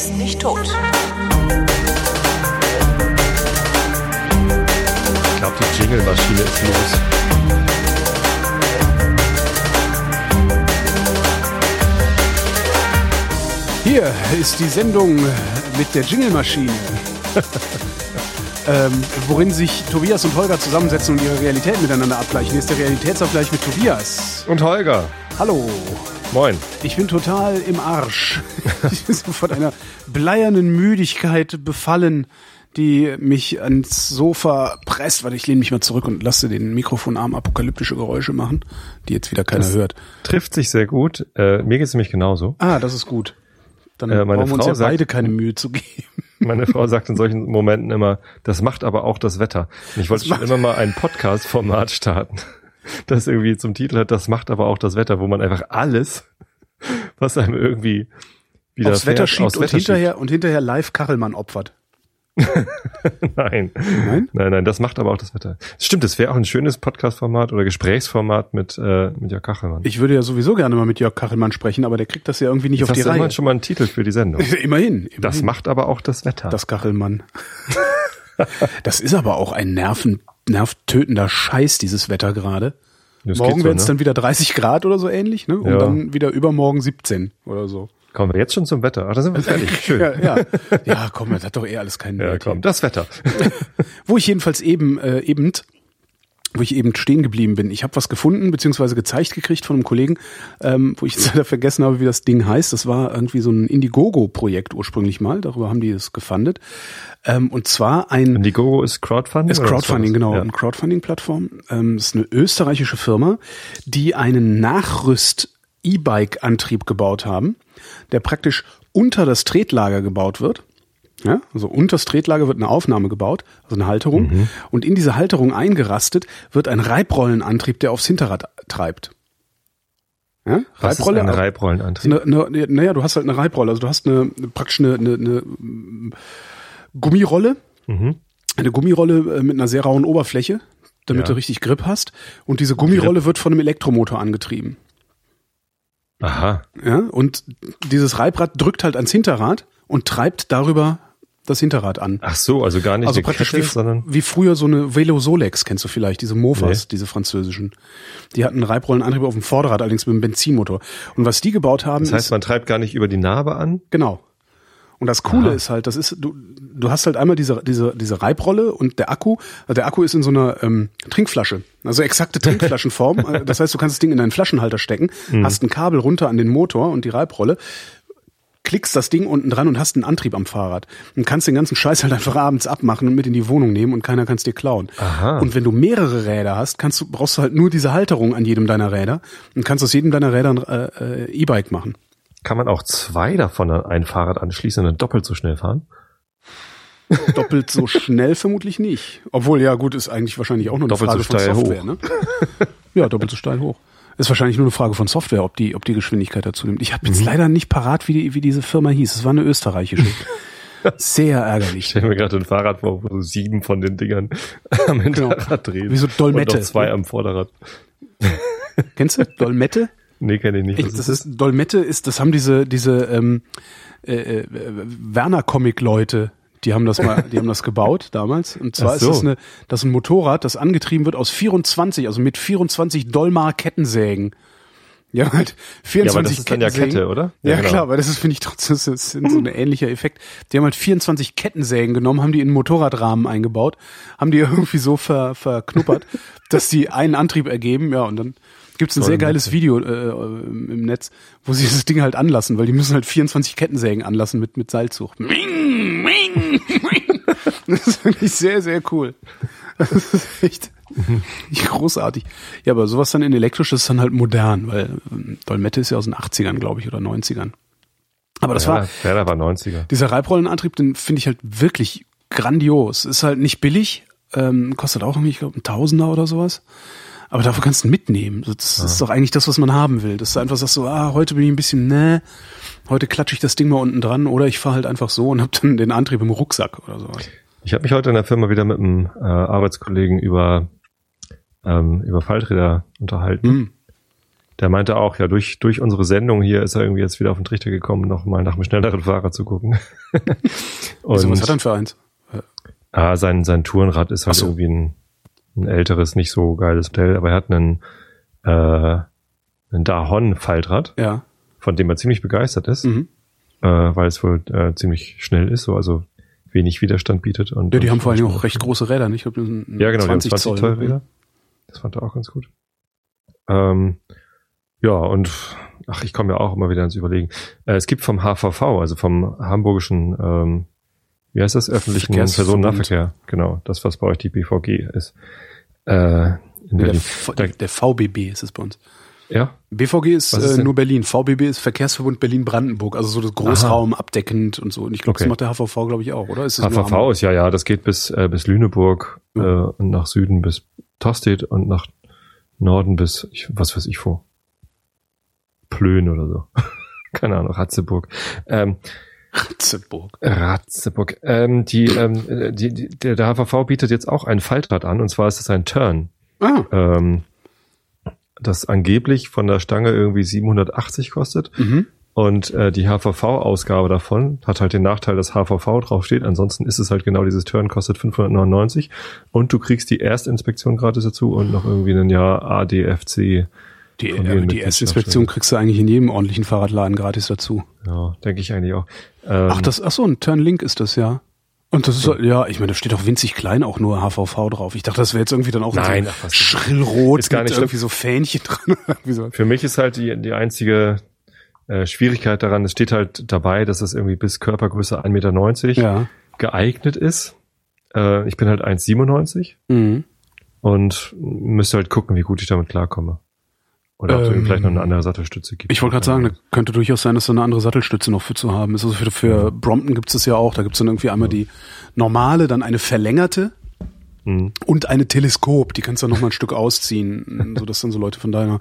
ist nicht tot. Ich glaube, die Jingle-Maschine ist los. Hier ist die Sendung mit der Jingle-Maschine. ähm, worin sich Tobias und Holger zusammensetzen und ihre Realität miteinander abgleichen. Hier ist der Realitätsabgleich mit Tobias. Und Holger. Hallo. Moin. Ich bin total im Arsch. ich bin so von einer bleiernen Müdigkeit befallen, die mich ans Sofa presst. Warte, ich lehne mich mal zurück und lasse den Mikrofonarm apokalyptische Geräusche machen, die jetzt wieder keiner Das hört. Trifft sich sehr gut. Äh, mir geht es nämlich genauso. Ah, das ist gut. Dann Äh, meine brauchen wir uns ja sagt- beide keine Mühe zu geben. Meine Frau sagt in solchen Momenten immer, das macht aber auch das Wetter. Und ich wollte schon immer mal ein Podcast-Format starten, das irgendwie zum Titel hat, das macht aber auch das Wetter, wo man einfach alles, was einem irgendwie wieder Aufs Wetter schiebt und Wetter hinterher, und hinterher live Kachelmann opfert. Nein. Nein? Nein, nein, das macht aber auch das Wetter. Stimmt, das wäre auch ein schönes Podcast-Format oder Gesprächsformat mit, äh, mit Jörg Kachelmann. Ich würde ja sowieso gerne mal mit Jörg Kachelmann sprechen, aber der kriegt das ja irgendwie nicht Jetzt auf die Reihe. immerhin schon mal einen Titel für die Sendung. immerhin, immerhin. Das macht aber auch das Wetter. das Kachelmann. das ist aber auch ein nerven, nervtötender Scheiß, dieses Wetter gerade. Das Morgen werden es ne? dann wieder 30 Grad oder so ähnlich, ne? Und Ja. dann wieder übermorgen 17 oder so. Kommen wir jetzt schon zum Wetter. Ach, da sind wir fertig. Schön. Ja, ja. ja, komm, das hat doch eh alles keinen Ja, Wert. komm, das Wetter. Wo ich jedenfalls eben, äh, eben, wo ich eben stehen geblieben bin. Ich habe was gefunden, beziehungsweise gezeigt gekriegt von einem Kollegen, ähm, wo ich jetzt leider vergessen habe, wie das Ding heißt. Das war irgendwie so ein Indiegogo-Projekt ursprünglich mal. Darüber haben die es gefundet. Ähm, und zwar ein Indiegogo ist Crowdfunding? ist Crowdfunding, genau, Ja. eine Crowdfunding-Plattform. Ähm, ist eine österreichische Firma, die einen Nachrüst-E-Bike-Antrieb gebaut haben, der praktisch unter das Tretlager gebaut wird. Ja, also unter das Tretlager wird eine Aufnahme gebaut, also eine Halterung. Mhm. Und in diese Halterung eingerastet wird ein Reibrollenantrieb, der aufs Hinterrad treibt. Ja, Was ist ein Reibrollenantrieb? eine, eine, naja, du hast halt eine Reibrolle, also du hast eine, praktisch eine, eine, eine mm, Gummirolle, Mhm. eine Gummirolle äh, mit einer sehr rauen Oberfläche, damit Ja. du richtig Grip hast. Und diese Gummirolle wird von einem Elektromotor angetrieben. Aha. Ja, und dieses Reibrad drückt halt ans Hinterrad und treibt darüber das Hinterrad an. Ach so, also gar nicht Also praktisch Kette, wie, sondern wie früher so eine Velo Solex, kennst du vielleicht, diese Mofas, Nee. diese französischen. Die hatten Reibrollenantrieb auf dem Vorderrad, allerdings mit einem Benzinmotor. Und was die gebaut haben, das heißt, ist, man treibt gar nicht über die Narbe an. genau. Und das Coole Aha. ist halt, das ist, du, du hast halt einmal diese, diese, diese Reibrolle und der Akku, also der Akku ist in so einer ähm, Trinkflasche, also exakte Trinkflaschenform. Äh, das heißt, du kannst das Ding in deinen Flaschenhalter stecken, Mhm. hast ein Kabel runter an den Motor und die Reibrolle, klickst das Ding unten dran und hast einen Antrieb am Fahrrad. Und kannst den ganzen Scheiß halt einfach abends abmachen und mit in die Wohnung nehmen und keiner kann es dir klauen. Aha. Und wenn du mehrere Räder hast, kannst du, brauchst du halt nur diese Halterung an jedem deiner Räder und kannst aus jedem deiner Räder ein äh, äh, E-Bike machen. Kann man auch zwei davon an ein Fahrrad anschließen und dann doppelt so schnell fahren? Doppelt so schnell vermutlich nicht. Obwohl, ja gut, ist eigentlich wahrscheinlich auch nur eine Doppelt Frage so steil von Software. Ne? Ja, doppelt so steil hoch. Ist wahrscheinlich nur eine Frage von Software, ob die, ob die Geschwindigkeit dazu nimmt. Ich habe Mhm. jetzt leider nicht parat, wie, die, wie diese Firma hieß. Es war eine österreichische. Sehr ärgerlich. Ich stelle mir gerade ein Fahrrad vor, wo so sieben von den Dingern am Hinterrad drehen. Wie so Dolmette. Und noch zwei am Vorderrad. Kennst du Dolmette? Nee, kenne ich nicht. Ich, das ist Dolmette ist, das haben diese diese ähm, äh, äh, Werner Comic Leute, die haben das mal, die haben das gebaut damals. Und zwar so. ist das eine, das ist ein Motorrad, das angetrieben wird aus 24, also mit 24 Dolmar Kettensägen. Ja, halt 24 Ja, aber das ist dann ja Kettensägen. Kette, oder? Ja, Ja, genau. klar, aber das ist, finde ich trotzdem, das ist so ein ähnlicher Effekt. Die haben halt 24 Kettensägen genommen, haben die in einen Motorradrahmen eingebaut, haben die irgendwie so ver, verknuppert, dass die einen Antrieb ergeben, ja, und dann gibt's ein sehr Dolmette. geiles Video äh, im Netz, wo sie das Ding halt anlassen, weil die müssen halt 24 Kettensägen anlassen mit, mit Seilzug. Ming, ming. Das ist wirklich sehr, sehr cool. Das ist echt großartig. Ja, aber sowas dann in elektrisch ist dann halt modern, weil ähm, Dolmette ist ja aus den 80ern, glaube ich, oder 90ern. Aber das ja, war, Werder war 90er. dieser Reibrollenantrieb, den finde ich halt wirklich grandios. Ist halt nicht billig, ähm, kostet auch irgendwie, ich glaube, ein Tausender oder sowas. Aber dafür kannst du mitnehmen. Das ist doch eigentlich das, was man haben will. Dass du einfach sagst so, ah, heute bin ich ein bisschen, ne, heute klatsche ich das Ding mal unten dran oder ich fahre halt einfach so und hab dann den Antrieb im Rucksack oder sowas. Ich habe mich heute in der Firma wieder mit einem äh, Arbeitskollegen über, ähm, über Falträder unterhalten. Hm. der meinte auch, ja, durch, durch unsere Sendung hier ist er irgendwie jetzt wieder auf den Trichter gekommen, nochmal nach einem schnelleren Fahrer zu gucken. und Wieso, was hat er denn für eins? Ah, sein, sein Tourenrad ist halt so. irgendwie ein, ein älteres, nicht so geiles Modell, aber er hat einen, äh, einen Dahon-Faltrad, ja. von dem er ziemlich begeistert ist, mhm. äh, weil es wohl äh, ziemlich schnell ist, so, also wenig Widerstand bietet. Und, ja, die haben vor allem auch recht große Räder, nicht? Ich glaube, ja, genau, 20 die haben 20 Zoll Räder. Das fand er auch ganz gut. Ähm, ja, und ach, ich komme ja auch immer wieder ins Überlegen. Äh, es gibt vom HVV, also vom hamburgischen, ähm, wie heißt das, öffentlichen Personennahverkehr, genau, das, was bei euch die BVG ist. Äh, in der, der, VBB ist es bei uns. Ja. BVG ist, ist äh, nur Berlin. VBB ist Verkehrsverbund Berlin-Brandenburg, also so das Großraum Aha. abdeckend und so. Und ich glaube, okay. das macht der HVV, glaube ich, auch, oder? Ist HVV ist ja, ja, das geht bis, äh, bis Lüneburg ja. äh, und nach Süden bis Tostedt und nach Norden bis, ich, was weiß ich vor. Plön oder so. Keine Ahnung, Ratzeburg. Ähm, Ratzeburg. Ratzeburg. Ähm, die, ähm, die, die, der, der HVV bietet jetzt auch ein Faltrad an, und zwar ist es ein Turn. Ah. Ähm, das angeblich von der Stange irgendwie 780 kostet. Mhm. Und äh, die HVV-Ausgabe davon hat halt den Nachteil, dass HVV draufsteht. Ansonsten ist es halt genau dieses Turn, kostet 599. Und du kriegst die Erstinspektion gratis dazu und noch irgendwie ein Jahr ADFC. Die, äh, die Erstinspektion kriegst du eigentlich in jedem ordentlichen Fahrradladen gratis dazu. Ja, denke ich eigentlich auch. Ähm, ach, das, ach so, ein Turn-Link ist das, ja. Und das ist, ja, ja ich meine, da steht auch winzig klein auch nur HVV drauf. Ich dachte, das wäre jetzt irgendwie dann auch Nein, so ach, schrillrot ist gar nicht irgendwie so Fähnchen dran. so. Für mich ist halt die, die einzige äh, Schwierigkeit daran, es steht halt dabei, dass es irgendwie bis Körpergröße 1,90 Meter ja. geeignet ist. Äh, ich bin halt 1,97 mhm. und müsste halt gucken, wie gut ich damit klarkomme. Oder ob es ähm, vielleicht noch eine andere Sattelstütze gibt. Ich wollte gerade sagen, da könnte durchaus sein, dass da eine andere Sattelstütze noch für zu haben ist. Also für, für Brompton gibt es ja auch. Da gibt es dann irgendwie einmal die normale, dann eine verlängerte mhm. und eine Teleskop. Die kannst du dann noch mal ein Stück ausziehen, sodass dann so Leute von deiner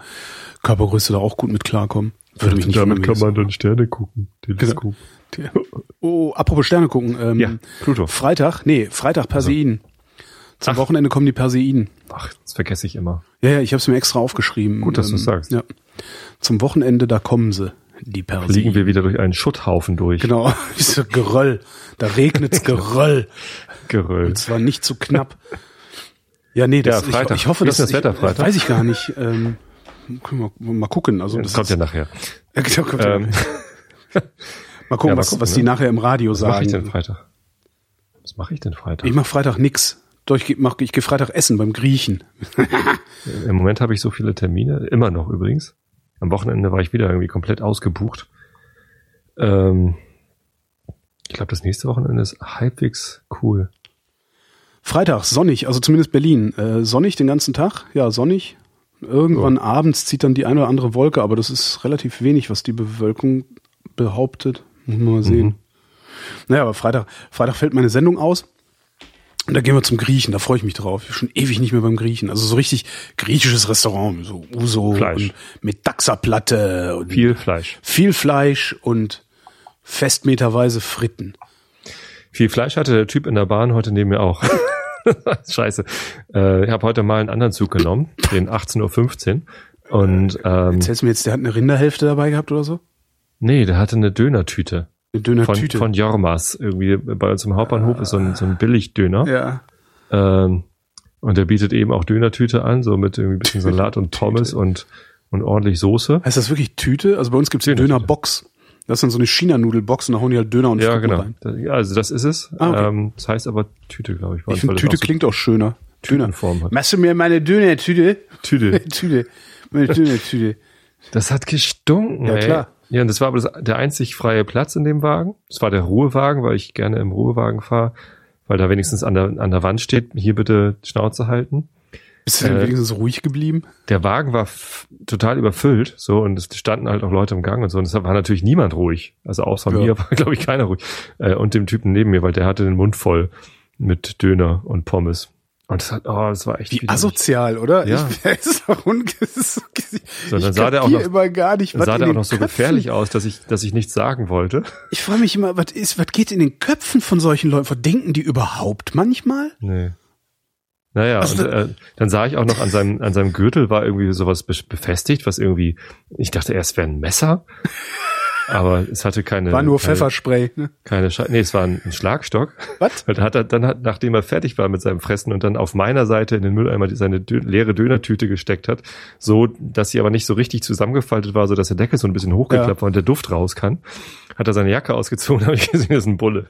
Körpergröße da auch gut mit klarkommen. Würde mich nicht Damit kann man dann Sterne gucken. Teleskop. Genau. Oh, apropos Sterne gucken. Ähm, ja, Pluto. Freitag, nee, Freitag Perseiden. Zum Ach. Wochenende kommen die Perseiden. Ach, das vergesse ich immer. Ja, ja, ich habe es mir extra aufgeschrieben. Gut, dass ähm, du sagst. Ja. Zum Wochenende, da kommen sie, die Perseiden. Fliegen wir wieder durch einen Schutthaufen durch. Genau, so Geröll. Da regnet's Geröll. Geröll. Und zwar nicht zu knapp. Ja, nee, das, ja, Freitag. Ich, ich hoffe, dass das Wetter Freitag. weiß ich gar nicht. Ähm, können wir mal gucken. Also das, das kommt ja nachher. Ja, genau, kommt ähm. ja mal gucken, ja, mal was, gucken, was die ne? nachher im Radio was sagen. Was mache ich denn Freitag? Was mache ich denn Freitag? Ich mache Freitag nix. Doch, ich, mach, ich gehe Freitag essen beim Griechen. Im Moment habe ich so viele Termine, immer noch übrigens. Am Wochenende war ich wieder irgendwie komplett ausgebucht. Ähm, ich glaube, das nächste Wochenende ist halbwegs cool. Freitag, sonnig, also zumindest Berlin. Äh, sonnig den ganzen Tag, ja, sonnig. Irgendwann oh. abends zieht dann die eine oder andere Wolke, aber das ist relativ wenig, was die Bewölkung behauptet. Muss man mal sehen. Mhm. Naja, aber Freitag, Freitag fällt meine Sendung aus. Und da gehen wir zum Griechen, da freue ich mich drauf. Ich bin schon ewig nicht mehr beim Griechen. Also so richtig griechisches Restaurant, so Uso Fleisch. und mit Daxerplatte und viel Fleisch. Viel Fleisch und festmeterweise Fritten. Viel Fleisch hatte der Typ in der Bahn heute neben mir auch. Scheiße. Äh, ich habe heute mal einen anderen Zug genommen, den 18.15 Uhr. Und ähm, Erzählst du mir jetzt, der hat eine Rinderhälfte dabei gehabt oder so? Nee, der hatte eine Dönertüte. Eine Döner-Tüte. Von, von Jormas. Irgendwie bei uns im Hauptbahnhof ist so ein, so ein Billigdöner. Ja. Ähm, und der bietet eben auch Dönertüte an, so mit irgendwie ein bisschen Salat und Pommes und, und ordentlich Soße. Heißt das wirklich Tüte? Also bei uns gibt's Döner Dönerbox. Das ist dann so eine China-Nudelbox und da hauen die halt Döner und Ja, Fritten genau. Rein. Ja, also das ist es. Ah, okay. ähm, das heißt aber Tüte, glaube ich. Ich finde Tüte auch so klingt auch schöner. Dönerform hat. Machst du mir meine Döner-Tüte? Tüte. Tüte. Meine Döner-Tüte. Das hat gestunken, Ja, ey. klar. Ja, und das war aber das, der einzig freie Platz in dem Wagen. Das war der Ruhewagen, weil ich gerne im Ruhewagen fahre, weil da wenigstens an der, an der Wand steht, hier bitte Schnauze halten. Bist du denn äh, wenigstens ruhig geblieben? Der Wagen war total überfüllt, so, und es standen halt auch Leute im Gang und so, und deshalb war natürlich niemand ruhig. Also außer ja. mir war, glaube ich, keiner ruhig. Äh, und dem Typen neben mir, weil der hatte den Mund voll mit Döner und Pommes. Und das, hat, oh, das war echt Wie asozial, oder? Ja. Ich, ist doch so, so, dann sah der auch noch, immer gar nicht, dann sah der auch noch so Köpfen. gefährlich aus, dass ich, dass ich nichts sagen wollte. Ich frage mich immer, was ist, was geht in den Köpfen von solchen Leuten? Was denken die überhaupt manchmal? Nee. Naja, also, und äh, dann sah ich auch noch an seinem, an seinem Gürtel war irgendwie sowas befestigt, was irgendwie, ich dachte erst wäre ein Messer. Aber es hatte keine. War nur keine, Pfefferspray, ne? Keine Sche nee, es war ein, ein Schlagstock. Was? Dann hat er, dann hat, nachdem er fertig war mit seinem Fressen und dann auf meiner Seite in den Mülleimer seine Dö leere Dönertüte gesteckt hat, so, dass sie aber nicht so richtig zusammengefaltet war, so dass der Deckel so ein bisschen hochgeklappt ja. war und der Duft raus kann, hat er seine Jacke ausgezogen, habe ich gesehen, das ist ein Bulle.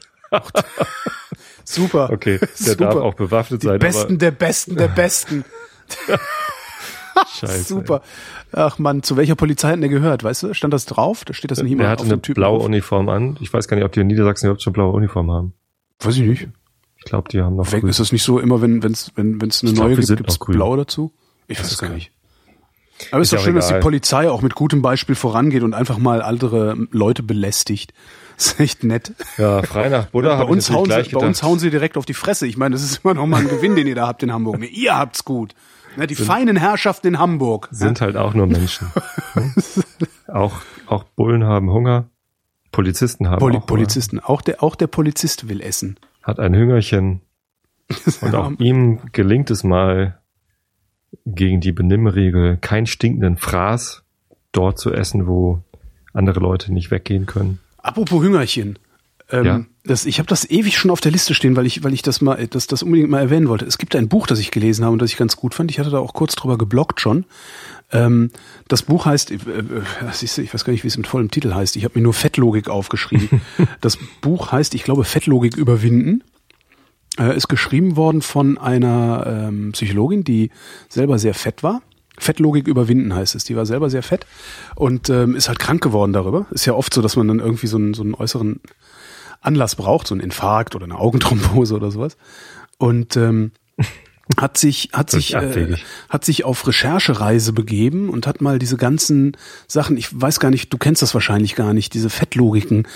Super. Okay, der Super. darf auch bewaffnet Die sein. Besten der Besten der Besten. Scheiße. Super. Ach man, zu welcher Polizei hat der gehört? Weißt du, stand das drauf? Da steht das nicht immer Er hatte eine blaue Uniform an. Ich weiß gar nicht, ob die in Niedersachsen überhaupt schon blaue Uniform haben. Weiß ich nicht. Ich glaube, die haben noch Weg, Ist das nicht so immer, wenn wenn's, wenn wenn's eine Ich neue glaub, gibt, noch grün. blau dazu? Ich Das weiß ist gar nicht. Aber es ist doch schön, auch dass die egal. Polizei auch mit gutem Beispiel vorangeht und einfach mal andere Leute belästigt. Das ist echt nett. Ja, frei nach Buddha Bei uns, hauen sie, bei uns hauen sie direkt auf die Fresse. Ich meine, das ist immer noch mal ein Gewinn, den ihr da habt in Hamburg. Ihr habt's gut. Ne, die feinen Herrschaften in Hamburg. sind halt auch nur Menschen. auch, auch Bullen haben Hunger. Polizisten haben Poli auch Hunger. Polizisten. Auch der, auch der Polizist will essen. Hat ein Hüngerchen. Und auch ihm gelingt es mal, gegen die Benimmregel keinen stinkenden Fraß dort zu essen, wo andere Leute nicht weggehen können. Apropos Hüngerchen. Ähm, Ja. das, ich habe das ewig schon auf der Liste stehen, weil ich, weil ich das mal, das, das unbedingt mal erwähnen wollte. Es gibt ein Buch, das ich gelesen habe und das ich ganz gut fand. Ich hatte da auch kurz drüber geblockt schon. Ähm, das Buch heißt, äh, äh, ich weiß gar nicht, wie es mit vollem Titel heißt. Ich habe mir nur Fettlogik aufgeschrieben. das Buch heißt, ich glaube, Fettlogik überwinden. Äh, ist geschrieben worden von einer ähm, Psychologin, die selber sehr fett war. Fettlogik überwinden heißt es. Die war selber sehr fett und ähm, ist halt krank geworden darüber. Ist ja oft so, dass man dann irgendwie so einen, so einen äußeren Anlass braucht, so einen Infarkt oder eine Augenthrombose oder sowas. Und ähm, hat sich hat sich äh, hat sich auf Recherchereise begeben und hat mal diese ganzen Sachen, ich weiß gar nicht, du kennst das wahrscheinlich gar nicht, diese Fettlogiken,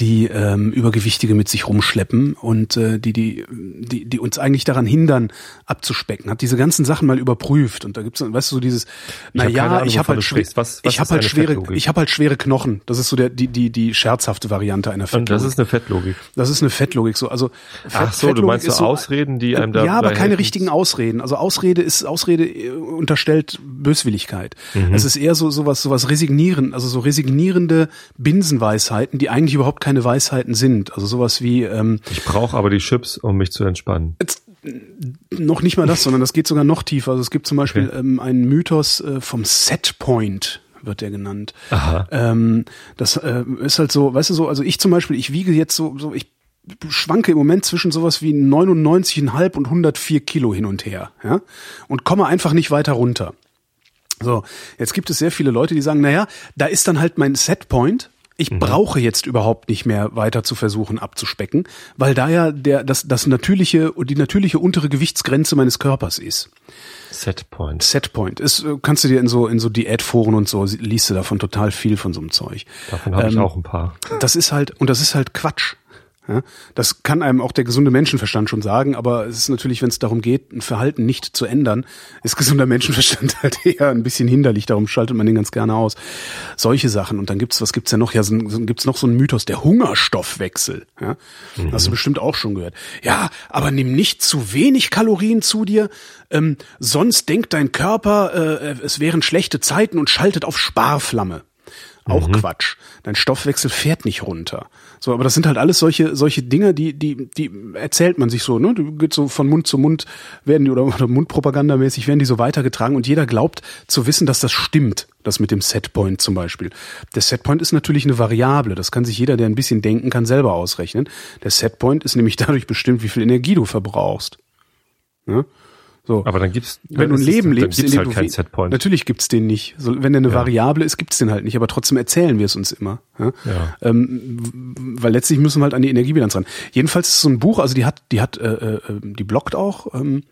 die ähm, Übergewichtige mit sich rumschleppen und äh, die, die, die, die uns eigentlich daran hindern, abzuspecken. Hat diese ganzen Sachen mal überprüft und da gibt's, weißt du, so dieses, Ich naja, Ahnung, ich habe halt, du schwer, sprichst. Was- was ich habe halt schwere, Fettlogik? ich habe halt schwere Knochen. Das ist so der, die, die, die scherzhafte Variante einer Und das Fettlogik. ist eine Fettlogik. Das ist eine Fettlogik so. Also Fett, Ach so, du Fettlogik meinst ist so Ausreden, die einem da Ja, aber keine helfen? richtigen Ausreden. Also Ausrede ist Ausrede äh, unterstellt Böswilligkeit. Mhm. Es ist eher so sowas sowas resignieren, also so resignierende Binsenweisheiten, die eigentlich überhaupt keine Weisheiten sind. Also sowas wie ähm, Ich brauche aber die Chips, um mich zu entspannen. jetzt, noch nicht mal das, sondern das geht sogar noch tiefer. Also es gibt zum Beispiel Okay. ähm, einen Mythos äh, vom Setpoint wird der genannt. Aha. Ähm, das äh, ist halt so, weißt du so, also ich zum Beispiel, ich wiege jetzt so, so ich schwanke im Moment zwischen sowas wie 99,5 und 104 Kilo hin und her, ja, und komme einfach nicht weiter runter. So, jetzt gibt es sehr viele Leute, die sagen, naja, da ist dann halt mein Setpoint. Ich brauche jetzt überhaupt nicht mehr weiter zu versuchen abzuspecken, weil da ja der, das, das natürliche, die natürliche untere Gewichtsgrenze meines Körpers ist. Setpoint. Setpoint ist, äh, kannst du dir in so, in so Diätforen und so, liest du davon total viel von so einem Zeug. Davon habe ich Ähm, auch ein paar. Das ist halt, und das ist halt Quatsch. Ja, das kann einem auch der gesunde Menschenverstand schon sagen, aber es ist natürlich, wenn es darum geht, ein Verhalten nicht zu ändern, ist gesunder Menschenverstand halt eher ein bisschen hinderlich, darum schaltet man den ganz gerne aus. Solche Sachen. Und dann gibt's, was gibt's ja noch? Ja, so, gibt's noch so einen Mythos, der Hungerstoffwechsel. Ja? Hast du bestimmt auch schon gehört. Ja, aber nimm nicht zu wenig Kalorien zu dir, ähm, sonst denkt dein Körper, äh, es wären schlechte Zeiten und schaltet auf Sparflamme. Auch Quatsch. Dein Stoffwechsel fährt nicht runter. So, aber das sind halt alles solche solche Dinge, die die die erzählt man sich so, ne? Die geht so von Mund zu Mund werden die oder, oder Mundpropagandamäßig werden die so weitergetragen und jeder glaubt zu wissen, dass das stimmt. Das mit dem Setpoint zum Beispiel. Der Setpoint ist natürlich eine Variable. Das kann sich jeder, der ein bisschen denken kann, selber ausrechnen. Der Setpoint ist nämlich dadurch bestimmt, wie viel Energie du verbrauchst. Ne? So. Aber dann gibt's, Wenn du ein Leben dann lebst, gibt's in dem halt keinen Setpoint. Natürlich gibt's den nicht. So, wenn der eine Ja. Variable ist, gibt's den halt nicht. Aber trotzdem erzählen wir es uns immer. Ja? Ja. Ähm, weil letztlich müssen wir halt an die Energiebilanz ran. Jedenfalls ist so ein Buch, also die hat, die hat, äh, äh, die bloggt auch, ähm,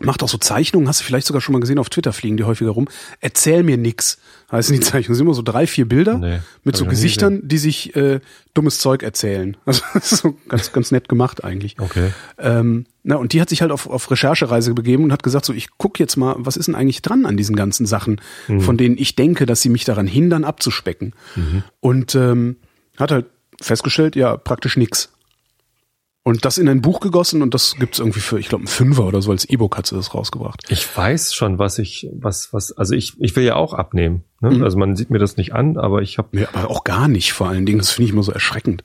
macht auch so Zeichnungen, hast du vielleicht sogar schon mal gesehen, auf Twitter fliegen die häufiger rum. Erzähl mir nix. Heißen die Zeichnungen. Sind immer so drei, vier Bilder Nee, mit so Gesichtern, die sich äh, dummes Zeug erzählen. Also so ganz, ganz nett gemacht eigentlich. Okay. Ähm, na, und die hat sich halt auf, auf Recherchereise begeben und hat gesagt, so, ich guck jetzt mal, was ist denn eigentlich dran an diesen ganzen Sachen, von denen ich denke, dass sie mich daran hindern, abzuspecken. Und ähm, hat halt festgestellt, ja, praktisch nix. Und das in ein Buch gegossen und das gibt's irgendwie für, ich glaube, ein Fünfer oder so als E-Book hat sie das rausgebracht. Ich weiß schon, was ich, was, was, also ich, ich will ja auch abnehmen. Ne? Mhm. Also man sieht mir das nicht an, aber ich habe. Ja, aber auch gar nicht vor allen Dingen. Das finde ich immer so erschreckend.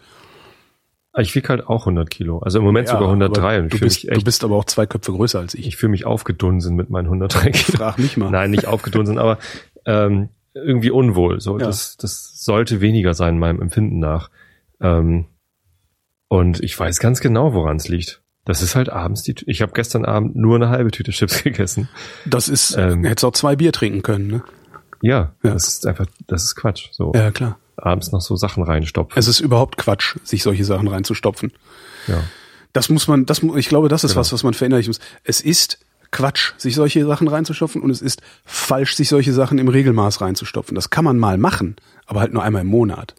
Ich wiege halt auch 100 Kilo. Also im Moment ja, sogar 103. Und du, bist, echt, du bist aber auch zwei Köpfe größer als ich. Ich fühle mich aufgedunsen mit meinen 103 Kilo. Frag mich mal. Nein, nicht aufgedunsen, aber ähm, irgendwie unwohl. So, ja. das, das sollte weniger sein meinem Empfinden nach. Ähm, und ich weiß ganz genau, woran es liegt. Das ist halt abends die. Ich habe gestern Abend nur eine halbe Tüte Chips gegessen. Das ist. Ähm, hättest auch zwei Bier trinken können, ne? Ja, ja, das ist einfach, das ist Quatsch. So. Ja, klar abends noch so Sachen reinstopfen. Es ist überhaupt Quatsch, sich solche Sachen reinzustopfen. Ja. Das muss man, das, ich glaube, das ist genau. was, was man verinnerlichen muss. Es ist Quatsch, sich solche Sachen reinzustopfen und es ist falsch, sich solche Sachen im Regelmaß reinzustopfen. Das kann man mal machen, aber halt nur einmal im Monat.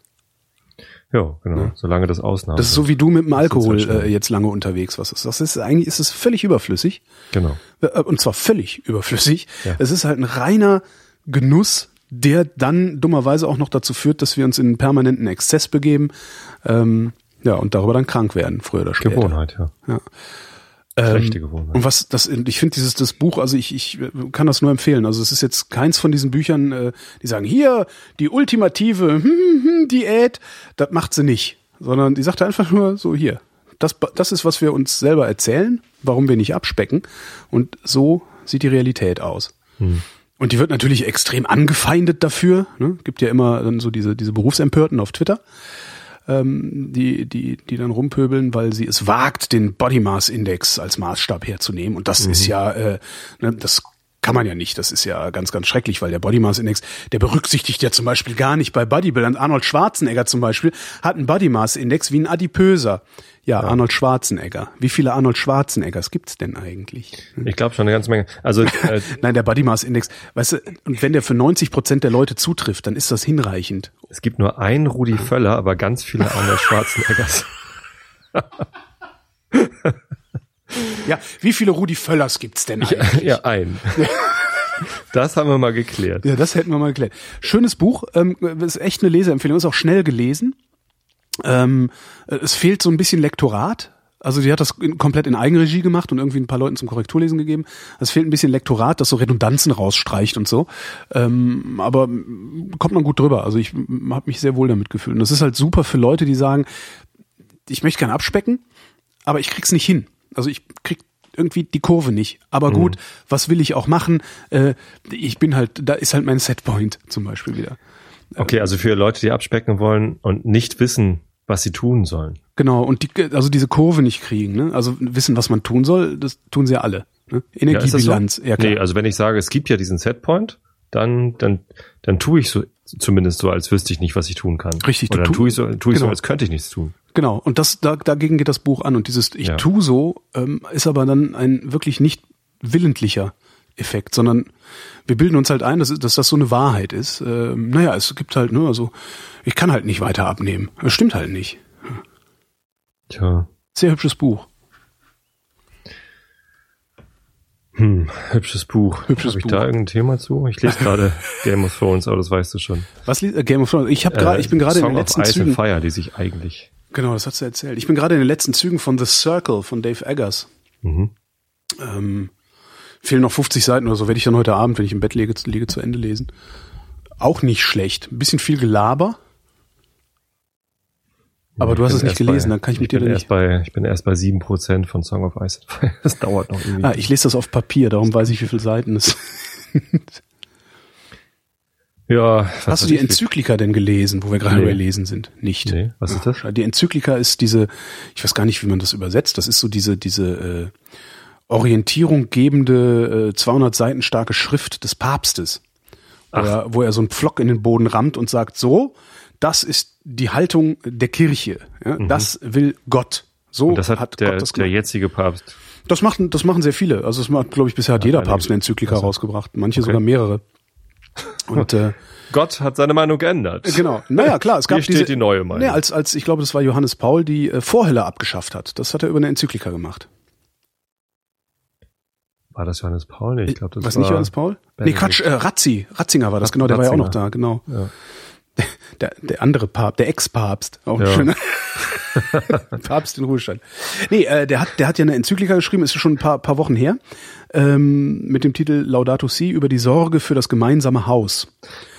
Ja, genau. Ja. Solange das Ausnahme. Das ist so wie du mit dem Alkohol äh, jetzt lange unterwegs warst. Das ist eigentlich ist es völlig überflüssig. Genau. Äh, und zwar völlig überflüssig. Ja. Es ist halt ein reiner Genuss, der dann dummerweise auch noch dazu führt, dass wir uns in einen permanenten Exzess begeben, ähm, ja, und darüber dann krank werden, früher oder später. Gewohnheit, ja. ja. Ähm, Gewohnheit. Und was das, ich finde dieses das Buch, also ich, ich kann das nur empfehlen. Also es ist jetzt keins von diesen Büchern, äh, die sagen hier die ultimative hm, hm, hm, Diät, das macht sie nicht, sondern die sagt einfach nur so hier. Das, das ist, was wir uns selber erzählen, warum wir nicht abspecken. Und so sieht die Realität aus. Hm. Und die wird natürlich extrem angefeindet dafür. Ne? Gibt ja immer dann so diese, diese Berufsempörten auf Twitter, ähm, die, die, die dann rumpöbeln, weil sie es wagt, den Body Mass Index als Maßstab herzunehmen. Und das mhm. ist ja, äh, ne, das kann man ja nicht. Das ist ja ganz, ganz schrecklich, weil der Body Mass Index, der berücksichtigt ja zum Beispiel gar nicht bei Bodybuildern. Arnold Schwarzenegger zum Beispiel hat einen Body Mass Index wie ein Adipöser. Ja, ja, Arnold Schwarzenegger. Wie viele Arnold Schwarzeneggers gibt's denn eigentlich? Ich glaube schon eine ganze Menge. Also äh, Nein, der Body Mass Index, weißt du, und wenn der für 90 Prozent der Leute zutrifft, dann ist das hinreichend. Es gibt nur einen Rudi Völler, aber ganz viele Arnold Schwarzeneggers. Ja, wie viele Rudi Völlers gibt's denn eigentlich? Ja, ja einen. Das haben wir mal geklärt. Ja, das hätten wir mal geklärt. Schönes Buch, ähm, ist echt eine Leseempfehlung, ist auch schnell gelesen. Ähm, es fehlt so ein bisschen Lektorat. Also die hat das komplett in Eigenregie gemacht und irgendwie ein paar Leuten zum Korrekturlesen gegeben. Es fehlt ein bisschen Lektorat, das so Redundanzen rausstreicht und so. Ähm, aber kommt man gut drüber. Also ich habe mich sehr wohl damit gefühlt. Und das ist halt super für Leute, die sagen, ich möchte gerne abspecken, aber ich krieg's nicht hin. Also ich krieg irgendwie die Kurve nicht. Aber gut, mhm. was will ich auch machen? Äh, ich bin halt, da ist halt mein Setpoint zum Beispiel wieder. Okay, also für Leute, die abspecken wollen und nicht wissen, was sie tun sollen. Genau, und die, also diese Kurve nicht kriegen, ne? Also wissen, was man tun soll, das tun sie ja alle. Ne? Energiebilanz, ja, so? ja Nee, also wenn ich sage, es gibt ja diesen Setpoint, dann, dann, dann tue ich so zumindest so, als wüsste ich nicht, was ich tun kann. Richtig, Oder dann tue ich so, tue ich genau. so, als könnte ich nichts tun. Genau, und das, da, dagegen geht das Buch an. Und dieses Ich ja. tu so ähm, ist aber dann ein wirklich nicht willentlicher Effekt, sondern wir bilden uns halt ein, dass, dass das so eine Wahrheit ist. Ähm, naja, es gibt halt, ne, also ich kann halt nicht weiter abnehmen. Das stimmt halt nicht. Tja. Sehr hübsches Buch. Hm, hübsches Buch. Hübsches Habe ich Buch. da irgendein Thema zu? Ich lese gerade Game of Thrones, aber das weißt du schon. Was liest äh, Game of Thrones? Ich habe gerade, äh, ich bin gerade in den letzten Ice Zügen. And Fire, die sich eigentlich. Genau, das hast du erzählt. Ich bin gerade in den letzten Zügen von The Circle von Dave Eggers. Mhm. Ähm, fehlen noch 50 Seiten oder so, werde ich dann heute Abend, wenn ich im Bett liege, liege zu Ende lesen. Auch nicht schlecht. Ein bisschen viel Gelaber. Aber ich du hast es nicht gelesen, bei, dann kann ich mit dir nicht. Erst bei, ich bin erst bei sieben Prozent von Song of Ice. Das dauert noch irgendwie. Ah, ich lese das auf Papier, darum weiß ich, wie viele Seiten es sind. Ja. Hast du die Enzyklika denn gelesen, wo wir gerade nee. bei Lesen sind? Nicht. Nee, was ist das? Die Enzyklika ist diese, ich weiß gar nicht, wie man das übersetzt, das ist so diese, diese äh, Orientierung gebende, äh, 200 Seiten starke Schrift des Papstes. Wo er, wo er so einen Pflock in den Boden rammt und sagt, so, das ist die Haltung der Kirche. Ja? Mhm. Das will Gott. So und das hat, hat der, Gott das der jetzige Papst. Das machen, das machen sehr viele. Also das macht, glaube ich, bisher hat jeder Papst eine Enzyklika also. rausgebracht. Manche okay. sogar mehrere. Und äh, Gott hat seine Meinung geändert. Genau. Naja, klar, es gab Hier steht diese, die neue Meinung. Nee, als, als, ich glaube, das war Johannes Paul, die äh, Vorhelle abgeschafft hat. Das hat er über eine Enzyklika gemacht. War das Johannes Paul? Nee, ich glaube, das Was war nicht Johannes Paul? Benedikt. Nee, Quatsch, äh, Razzi. Ratzinger war das, genau, der Ratzinger. war ja auch noch da, genau. Ja. Der, der andere Papst, der Ex-Papst, auch ja. schöner. Papst in Ruhestand. Nee, äh, der hat, der hat ja eine Enzyklika geschrieben, ist schon ein paar, paar Wochen her, ähm, mit dem Titel Laudato Si über die Sorge für das gemeinsame Haus.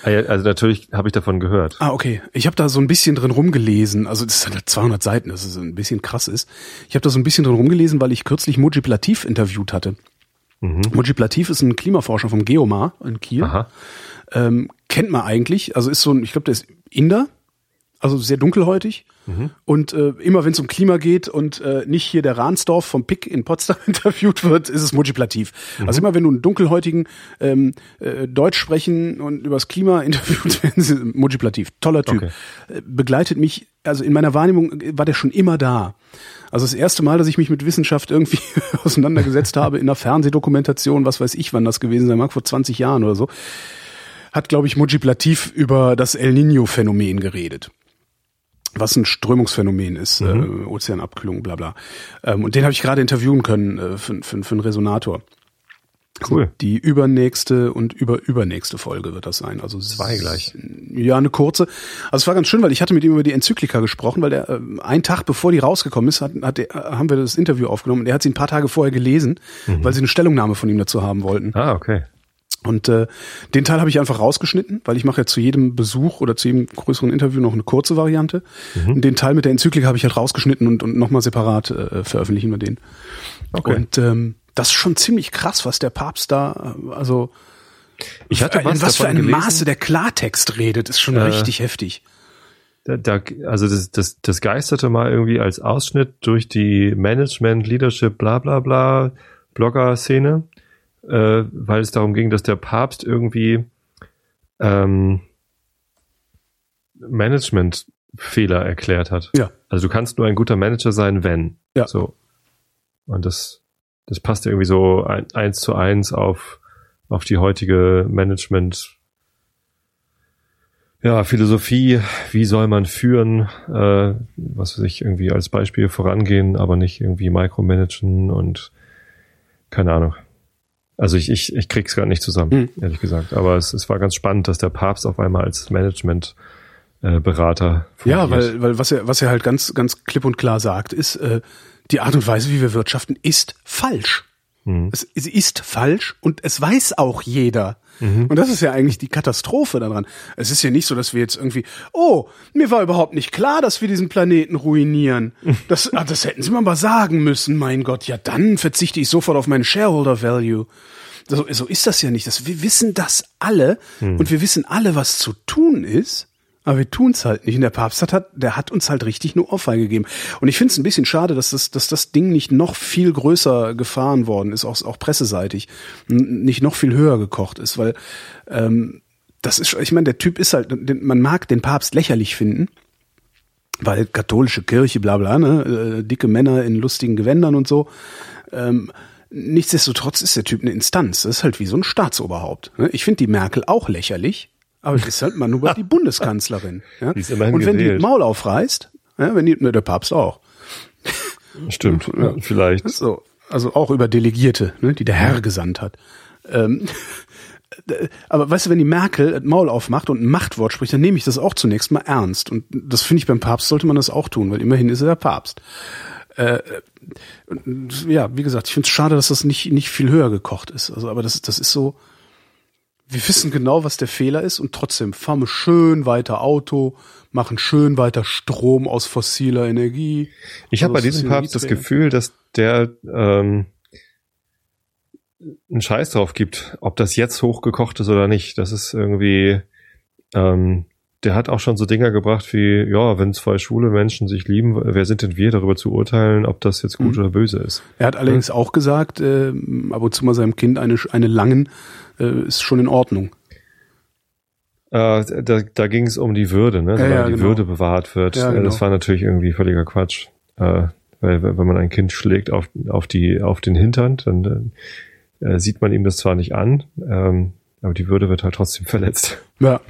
Ah also natürlich habe ich davon gehört. Ah, okay. Ich habe da so ein bisschen drin rumgelesen. Also das sind 200 Seiten, das ist ein bisschen krass ist. Ich habe da so ein bisschen drin rumgelesen, weil ich kürzlich Mujib Latif interviewt hatte. Mhm. Mujib Latif ist ein Klimaforscher vom Geomar in Kiel. Ähm, kennt man eigentlich. Also ist so ein, ich glaube, der ist Inder, also sehr dunkelhäutig. Mhm. Und äh, immer wenn es um Klima geht und äh, nicht hier der Rahnsdorf vom PIC in Potsdam interviewt wird, ist es Mojiplativ. Mhm. Also immer wenn du einen dunkelhäutigen ähm, äh, Deutsch sprechen und übers Klima interviewt werden, sie Mojiplativ. Toller Typ. Okay. Äh, begleitet mich, also in meiner Wahrnehmung war der schon immer da. Also das erste Mal, dass ich mich mit Wissenschaft irgendwie auseinandergesetzt habe in einer Fernsehdokumentation, was weiß ich, wann das gewesen sein mag, vor 20 Jahren oder so, hat, glaube ich, Mujib Latif über das El Nino-Phänomen geredet was ein Strömungsphänomen ist, mhm. äh, Ozeanabkühlung, bla bla. Ähm, und den habe ich gerade interviewen können äh, für, für, für einen Resonator. Cool. Die übernächste und überübernächste Folge wird das sein. Also zwei gleich. Ja, eine kurze. Also es war ganz schön, weil ich hatte mit ihm über die Enzyklika gesprochen, weil der äh, einen Tag bevor die rausgekommen ist, hat, hat der, haben wir das Interview aufgenommen. Und er hat sie ein paar Tage vorher gelesen, mhm. weil sie eine Stellungnahme von ihm dazu haben wollten. Ah, okay. Und äh, den Teil habe ich einfach rausgeschnitten, weil ich mache ja zu jedem Besuch oder zu jedem größeren Interview noch eine kurze Variante. Mhm. Und den Teil mit der Enzyklika habe ich halt rausgeschnitten und, und nochmal separat äh, veröffentlichen wir den. Okay. Und ähm, das ist schon ziemlich krass, was der Papst da, äh, also ich hatte was, was für ein Maße der Klartext redet, ist schon äh, richtig heftig. Da, da, also das, das, das geisterte mal irgendwie als Ausschnitt durch die Management, Leadership, bla bla bla Blogger-Szene äh, weil es darum ging, dass der Papst irgendwie ähm, Management-Fehler erklärt hat. Ja. Also du kannst nur ein guter Manager sein, wenn. Ja. So. Und das, das passt irgendwie so ein, eins zu eins auf, auf die heutige Management- ja, Philosophie, wie soll man führen, äh, was weiß ich, irgendwie als Beispiel vorangehen, aber nicht irgendwie micromanagen und keine Ahnung. Also ich, ich, ich krieg's gar nicht zusammen, hm. ehrlich gesagt. Aber es, es war ganz spannend, dass der Papst auf einmal als Management äh, Berater Ja, weil, weil was er, was er halt ganz, ganz klipp und klar sagt, ist, äh, die Art und Weise, wie wir wirtschaften, ist falsch. Hm. Es, es ist falsch und es weiß auch jeder. Mhm. Und das ist ja eigentlich die Katastrophe daran. Es ist ja nicht so, dass wir jetzt irgendwie, oh, mir war überhaupt nicht klar, dass wir diesen Planeten ruinieren. Das, ah, das hätten sie mir mal sagen müssen, mein Gott. Ja, dann verzichte ich sofort auf meinen Shareholder Value. So, so ist das ja nicht. Das, wir wissen das alle mhm. und wir wissen alle, was zu tun ist. Aber wir tun's halt nicht. Und der Papst hat, der hat uns halt richtig nur Ohrfeige gegeben. Und ich finde es ein bisschen schade, dass das, dass das Ding nicht noch viel größer gefahren worden ist, auch, auch presseseitig, nicht noch viel höher gekocht ist, weil ähm, das ist, ich meine, der Typ ist halt, man mag den Papst lächerlich finden, weil katholische Kirche, bla bla, ne, äh, dicke Männer in lustigen Gewändern und so. Ähm, nichtsdestotrotz ist der Typ eine Instanz. Das ist halt wie so ein Staatsoberhaupt. Ne? Ich finde die Merkel auch lächerlich, aber es ist halt mal nur die Bundeskanzlerin. Ja? Die ist immerhin Und wenn gewählt. die Maul aufreißt, ja, wenn die, ne, der Papst auch. Stimmt, ja, vielleicht. So, also auch über Delegierte, ne, die der Herr gesandt hat. Ähm, aber weißt du, wenn die Merkel das Maul aufmacht und ein Machtwort spricht, dann nehme ich das auch zunächst mal ernst. Und das finde ich beim Papst sollte man das auch tun, weil immerhin ist er der Papst. Äh, ja, wie gesagt, ich finde es schade, dass das nicht, nicht viel höher gekocht ist. Also, aber das, das ist so, wir wissen genau, was der Fehler ist und trotzdem fahren wir schön weiter Auto, machen schön weiter Strom aus fossiler Energie. Ich habe also bei diesem Papst das Gefühl, dass der ähm, einen Scheiß drauf gibt, ob das jetzt hochgekocht ist oder nicht. Das ist irgendwie, ähm, der hat auch schon so Dinger gebracht wie, ja, wenn zwei schwule Menschen sich lieben, wer sind denn wir darüber zu urteilen, ob das jetzt gut mhm. oder böse ist? Er hat allerdings ja. auch gesagt, äh, ab und zu mal seinem Kind eine, eine langen äh, ist schon in Ordnung. Äh, da da ging es um die Würde, ne? Ja, ja, die genau. Würde bewahrt wird. Ja, genau. Das war natürlich irgendwie völliger Quatsch. Äh, weil wenn man ein Kind schlägt auf, auf, die, auf den Hintern, dann äh, sieht man ihm das zwar nicht an, ähm, aber die Würde wird halt trotzdem verletzt. Ja.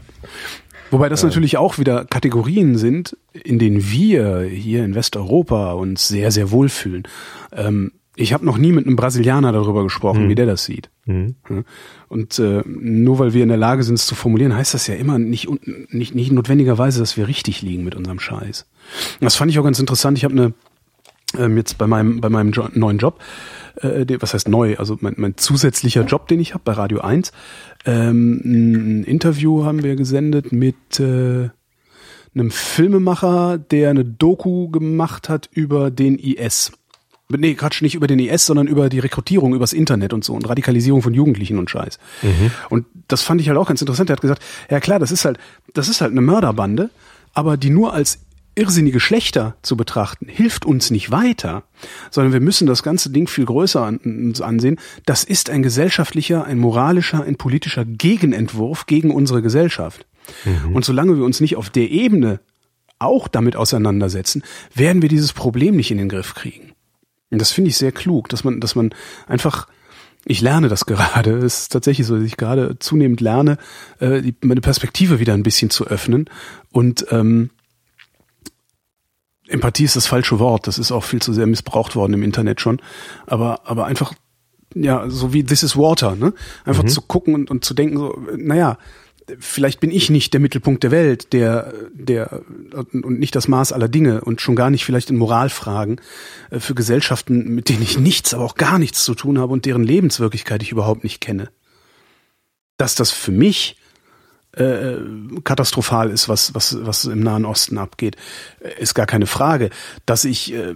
Wobei das ja. natürlich auch wieder Kategorien sind, in denen wir hier in Westeuropa uns sehr, sehr wohlfühlen. Ähm, ich habe noch nie mit einem Brasilianer darüber gesprochen, hm. wie der das sieht. Mhm. Und äh, nur weil wir in der Lage sind, es zu formulieren, heißt das ja immer nicht, nicht, nicht notwendigerweise, dass wir richtig liegen mit unserem Scheiß. Das fand ich auch ganz interessant. Ich habe eine ähm, jetzt bei meinem bei meinem jo neuen Job, äh, was heißt neu, also mein, mein zusätzlicher Job, den ich habe bei Radio 1, ähm, ein Interview haben wir gesendet mit äh, einem Filmemacher, der eine Doku gemacht hat über den IS nee, Quatsch, nicht über den IS, sondern über die Rekrutierung übers Internet und so und Radikalisierung von Jugendlichen und Scheiß. Mhm. Und das fand ich halt auch ganz interessant. Er hat gesagt, ja klar, das ist halt, das ist halt eine Mörderbande, aber die nur als irrsinnige Schlechter zu betrachten, hilft uns nicht weiter, sondern wir müssen das ganze Ding viel größer an, uns ansehen. Das ist ein gesellschaftlicher, ein moralischer, ein politischer Gegenentwurf gegen unsere Gesellschaft. Mhm. Und solange wir uns nicht auf der Ebene auch damit auseinandersetzen, werden wir dieses Problem nicht in den Griff kriegen. Und das finde ich sehr klug, dass man, dass man einfach, ich lerne das gerade. Es ist tatsächlich so, dass ich gerade zunehmend lerne, äh, die, meine Perspektive wieder ein bisschen zu öffnen. Und ähm, Empathie ist das falsche Wort. Das ist auch viel zu sehr missbraucht worden im Internet schon. Aber, aber einfach, ja, so wie This is Water, ne? Einfach mhm. zu gucken und, und zu denken, so, naja, vielleicht bin ich nicht der Mittelpunkt der Welt, der, der und nicht das Maß aller Dinge und schon gar nicht vielleicht in Moralfragen äh, für Gesellschaften, mit denen ich nichts, aber auch gar nichts zu tun habe und deren Lebenswirklichkeit ich überhaupt nicht kenne. Dass das für mich äh, katastrophal ist, was, was, was im Nahen Osten abgeht, äh, ist gar keine Frage. Dass ich äh,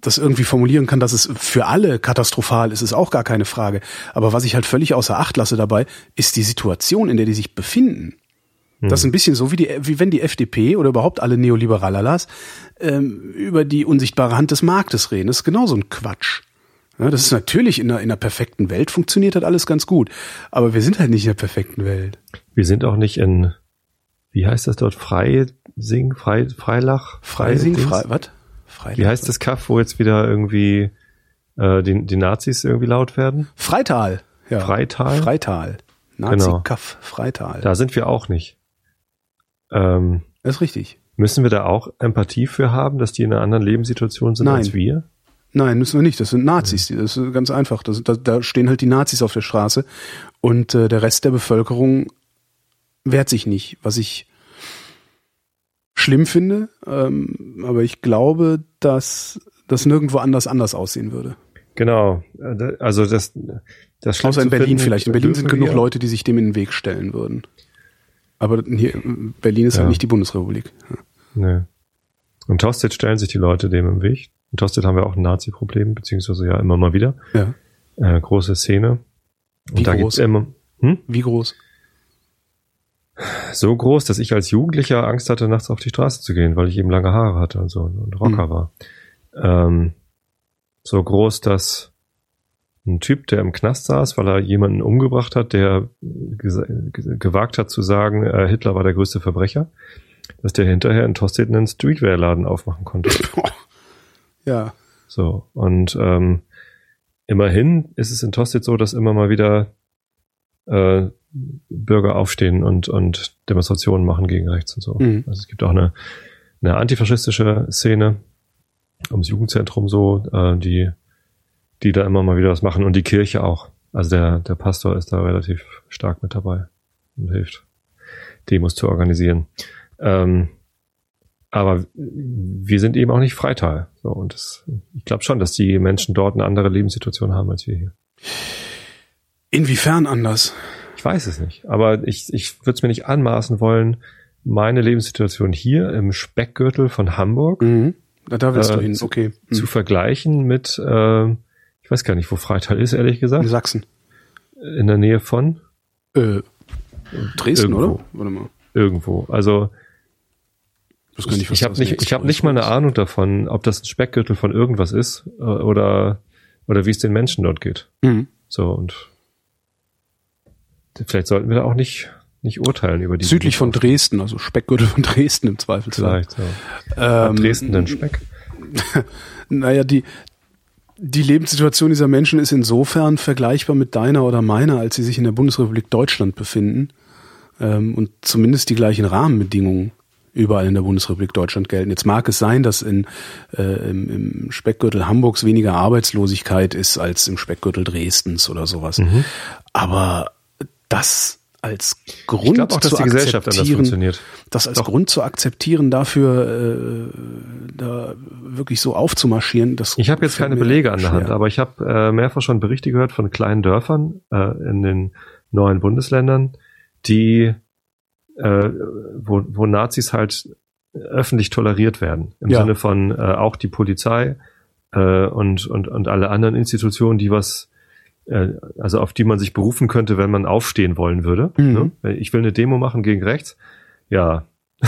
das irgendwie formulieren kann, dass es für alle katastrophal ist, ist auch gar keine Frage. Aber was ich halt völlig außer Acht lasse dabei, ist die Situation, in der die sich befinden. Das ist hm. ein bisschen so wie die, wie wenn die FDP oder überhaupt alle Neoliberalerlas ähm, über die unsichtbare Hand des Marktes reden. Das ist genauso ein Quatsch. Ja, das ist natürlich in einer, in einer perfekten Welt funktioniert hat alles ganz gut. Aber wir sind halt nicht in der perfekten Welt. Wir sind auch nicht in, wie heißt das dort? Freising, Frei, Freilach? Freising, Frei, was? Freilach, wie heißt das Kaff, wo jetzt wieder irgendwie äh, die, die Nazis irgendwie laut werden? Freital. Ja. Freital? Freital. Nazi-Kaff, genau. Freital. Da sind wir auch nicht. Ähm, das ist richtig. Müssen wir da auch Empathie für haben, dass die in einer anderen Lebenssituation sind Nein. als wir? Nein, müssen wir nicht. Das sind Nazis. Das ist ganz einfach. Das, da, da stehen halt die Nazis auf der Straße und äh, der Rest der Bevölkerung wehrt sich nicht, was ich schlimm finde. Ähm, aber ich glaube, dass das nirgendwo anders anders aussehen würde. Genau. Also das, das Außer in Berlin finden, vielleicht. In Berlin sind genug wir. Leute, die sich dem in den Weg stellen würden. Aber hier, Berlin ist halt ja. halt nicht die Bundesrepublik. Ja. Nee. Und Tosted stellen sich die Leute dem im Weg. In Tosted haben wir auch ein Nazi-Problem, beziehungsweise ja immer mal wieder. Ja. Äh, große Szene. Und Wie da groß? gibt's immer. Hm? Wie groß? So groß, dass ich als Jugendlicher Angst hatte, nachts auf die Straße zu gehen, weil ich eben lange Haare hatte und so und Rocker mhm. war. Ähm, so groß, dass ein Typ, der im Knast saß, weil er jemanden umgebracht hat, der gewagt hat zu sagen, äh, Hitler war der größte Verbrecher, dass der hinterher in Tosted einen Streetwear-Laden aufmachen konnte. Ja. So, und ähm, immerhin ist es in Tosted so, dass immer mal wieder äh, Bürger aufstehen und, und Demonstrationen machen gegen rechts und so. Mhm. Also es gibt auch eine, eine antifaschistische Szene ums Jugendzentrum so, äh, die, die da immer mal wieder was machen und die Kirche auch. Also der, der Pastor ist da relativ stark mit dabei und hilft, Demos zu organisieren. Ähm, aber wir sind eben auch nicht Freital. So, und das, ich glaube schon, dass die Menschen dort eine andere Lebenssituation haben als wir hier. Inwiefern anders? Ich weiß es nicht. Aber ich, ich würde es mir nicht anmaßen wollen, meine Lebenssituation hier im Speckgürtel von Hamburg. Mhm. Da willst äh, du hin, okay. Mhm. Zu vergleichen mit, äh, ich weiß gar nicht, wo Freital ist, ehrlich gesagt. In Sachsen. In der Nähe von? Äh, Dresden, Irgendwo. oder? Warte mal. Irgendwo. Also ich, nicht, ich habe nicht, ich habe nicht mal eine Ahnung davon, ob das ein Speckgürtel von irgendwas ist äh, oder oder wie es den Menschen dort geht. Mhm. So und vielleicht sollten wir da auch nicht nicht urteilen über die südlich von Dresden, also Speckgürtel von Dresden im Zweifelsfall. Vielleicht. Ja. Ähm, Dresden denn Speck? naja, die die Lebenssituation dieser Menschen ist insofern vergleichbar mit deiner oder meiner, als sie sich in der Bundesrepublik Deutschland befinden ähm, und zumindest die gleichen Rahmenbedingungen überall in der Bundesrepublik Deutschland gelten. Jetzt mag es sein, dass in, äh, im, im Speckgürtel Hamburgs weniger Arbeitslosigkeit ist als im Speckgürtel Dresdens oder sowas. Mhm. Aber das als Grund auch, zu akzeptieren, das als Doch. Grund zu akzeptieren, dafür äh, da wirklich so aufzumarschieren. Das ich habe jetzt keine Belege an der Hand, aber ich habe äh, mehrfach schon Berichte gehört von kleinen Dörfern äh, in den neuen Bundesländern, die äh, wo, wo Nazis halt öffentlich toleriert werden. Im ja. Sinne von äh, auch die Polizei äh, und, und, und alle anderen Institutionen, die was, also auf die man sich berufen könnte, wenn man aufstehen wollen würde. Mhm. Ne? Ich will eine Demo machen gegen rechts. Ja,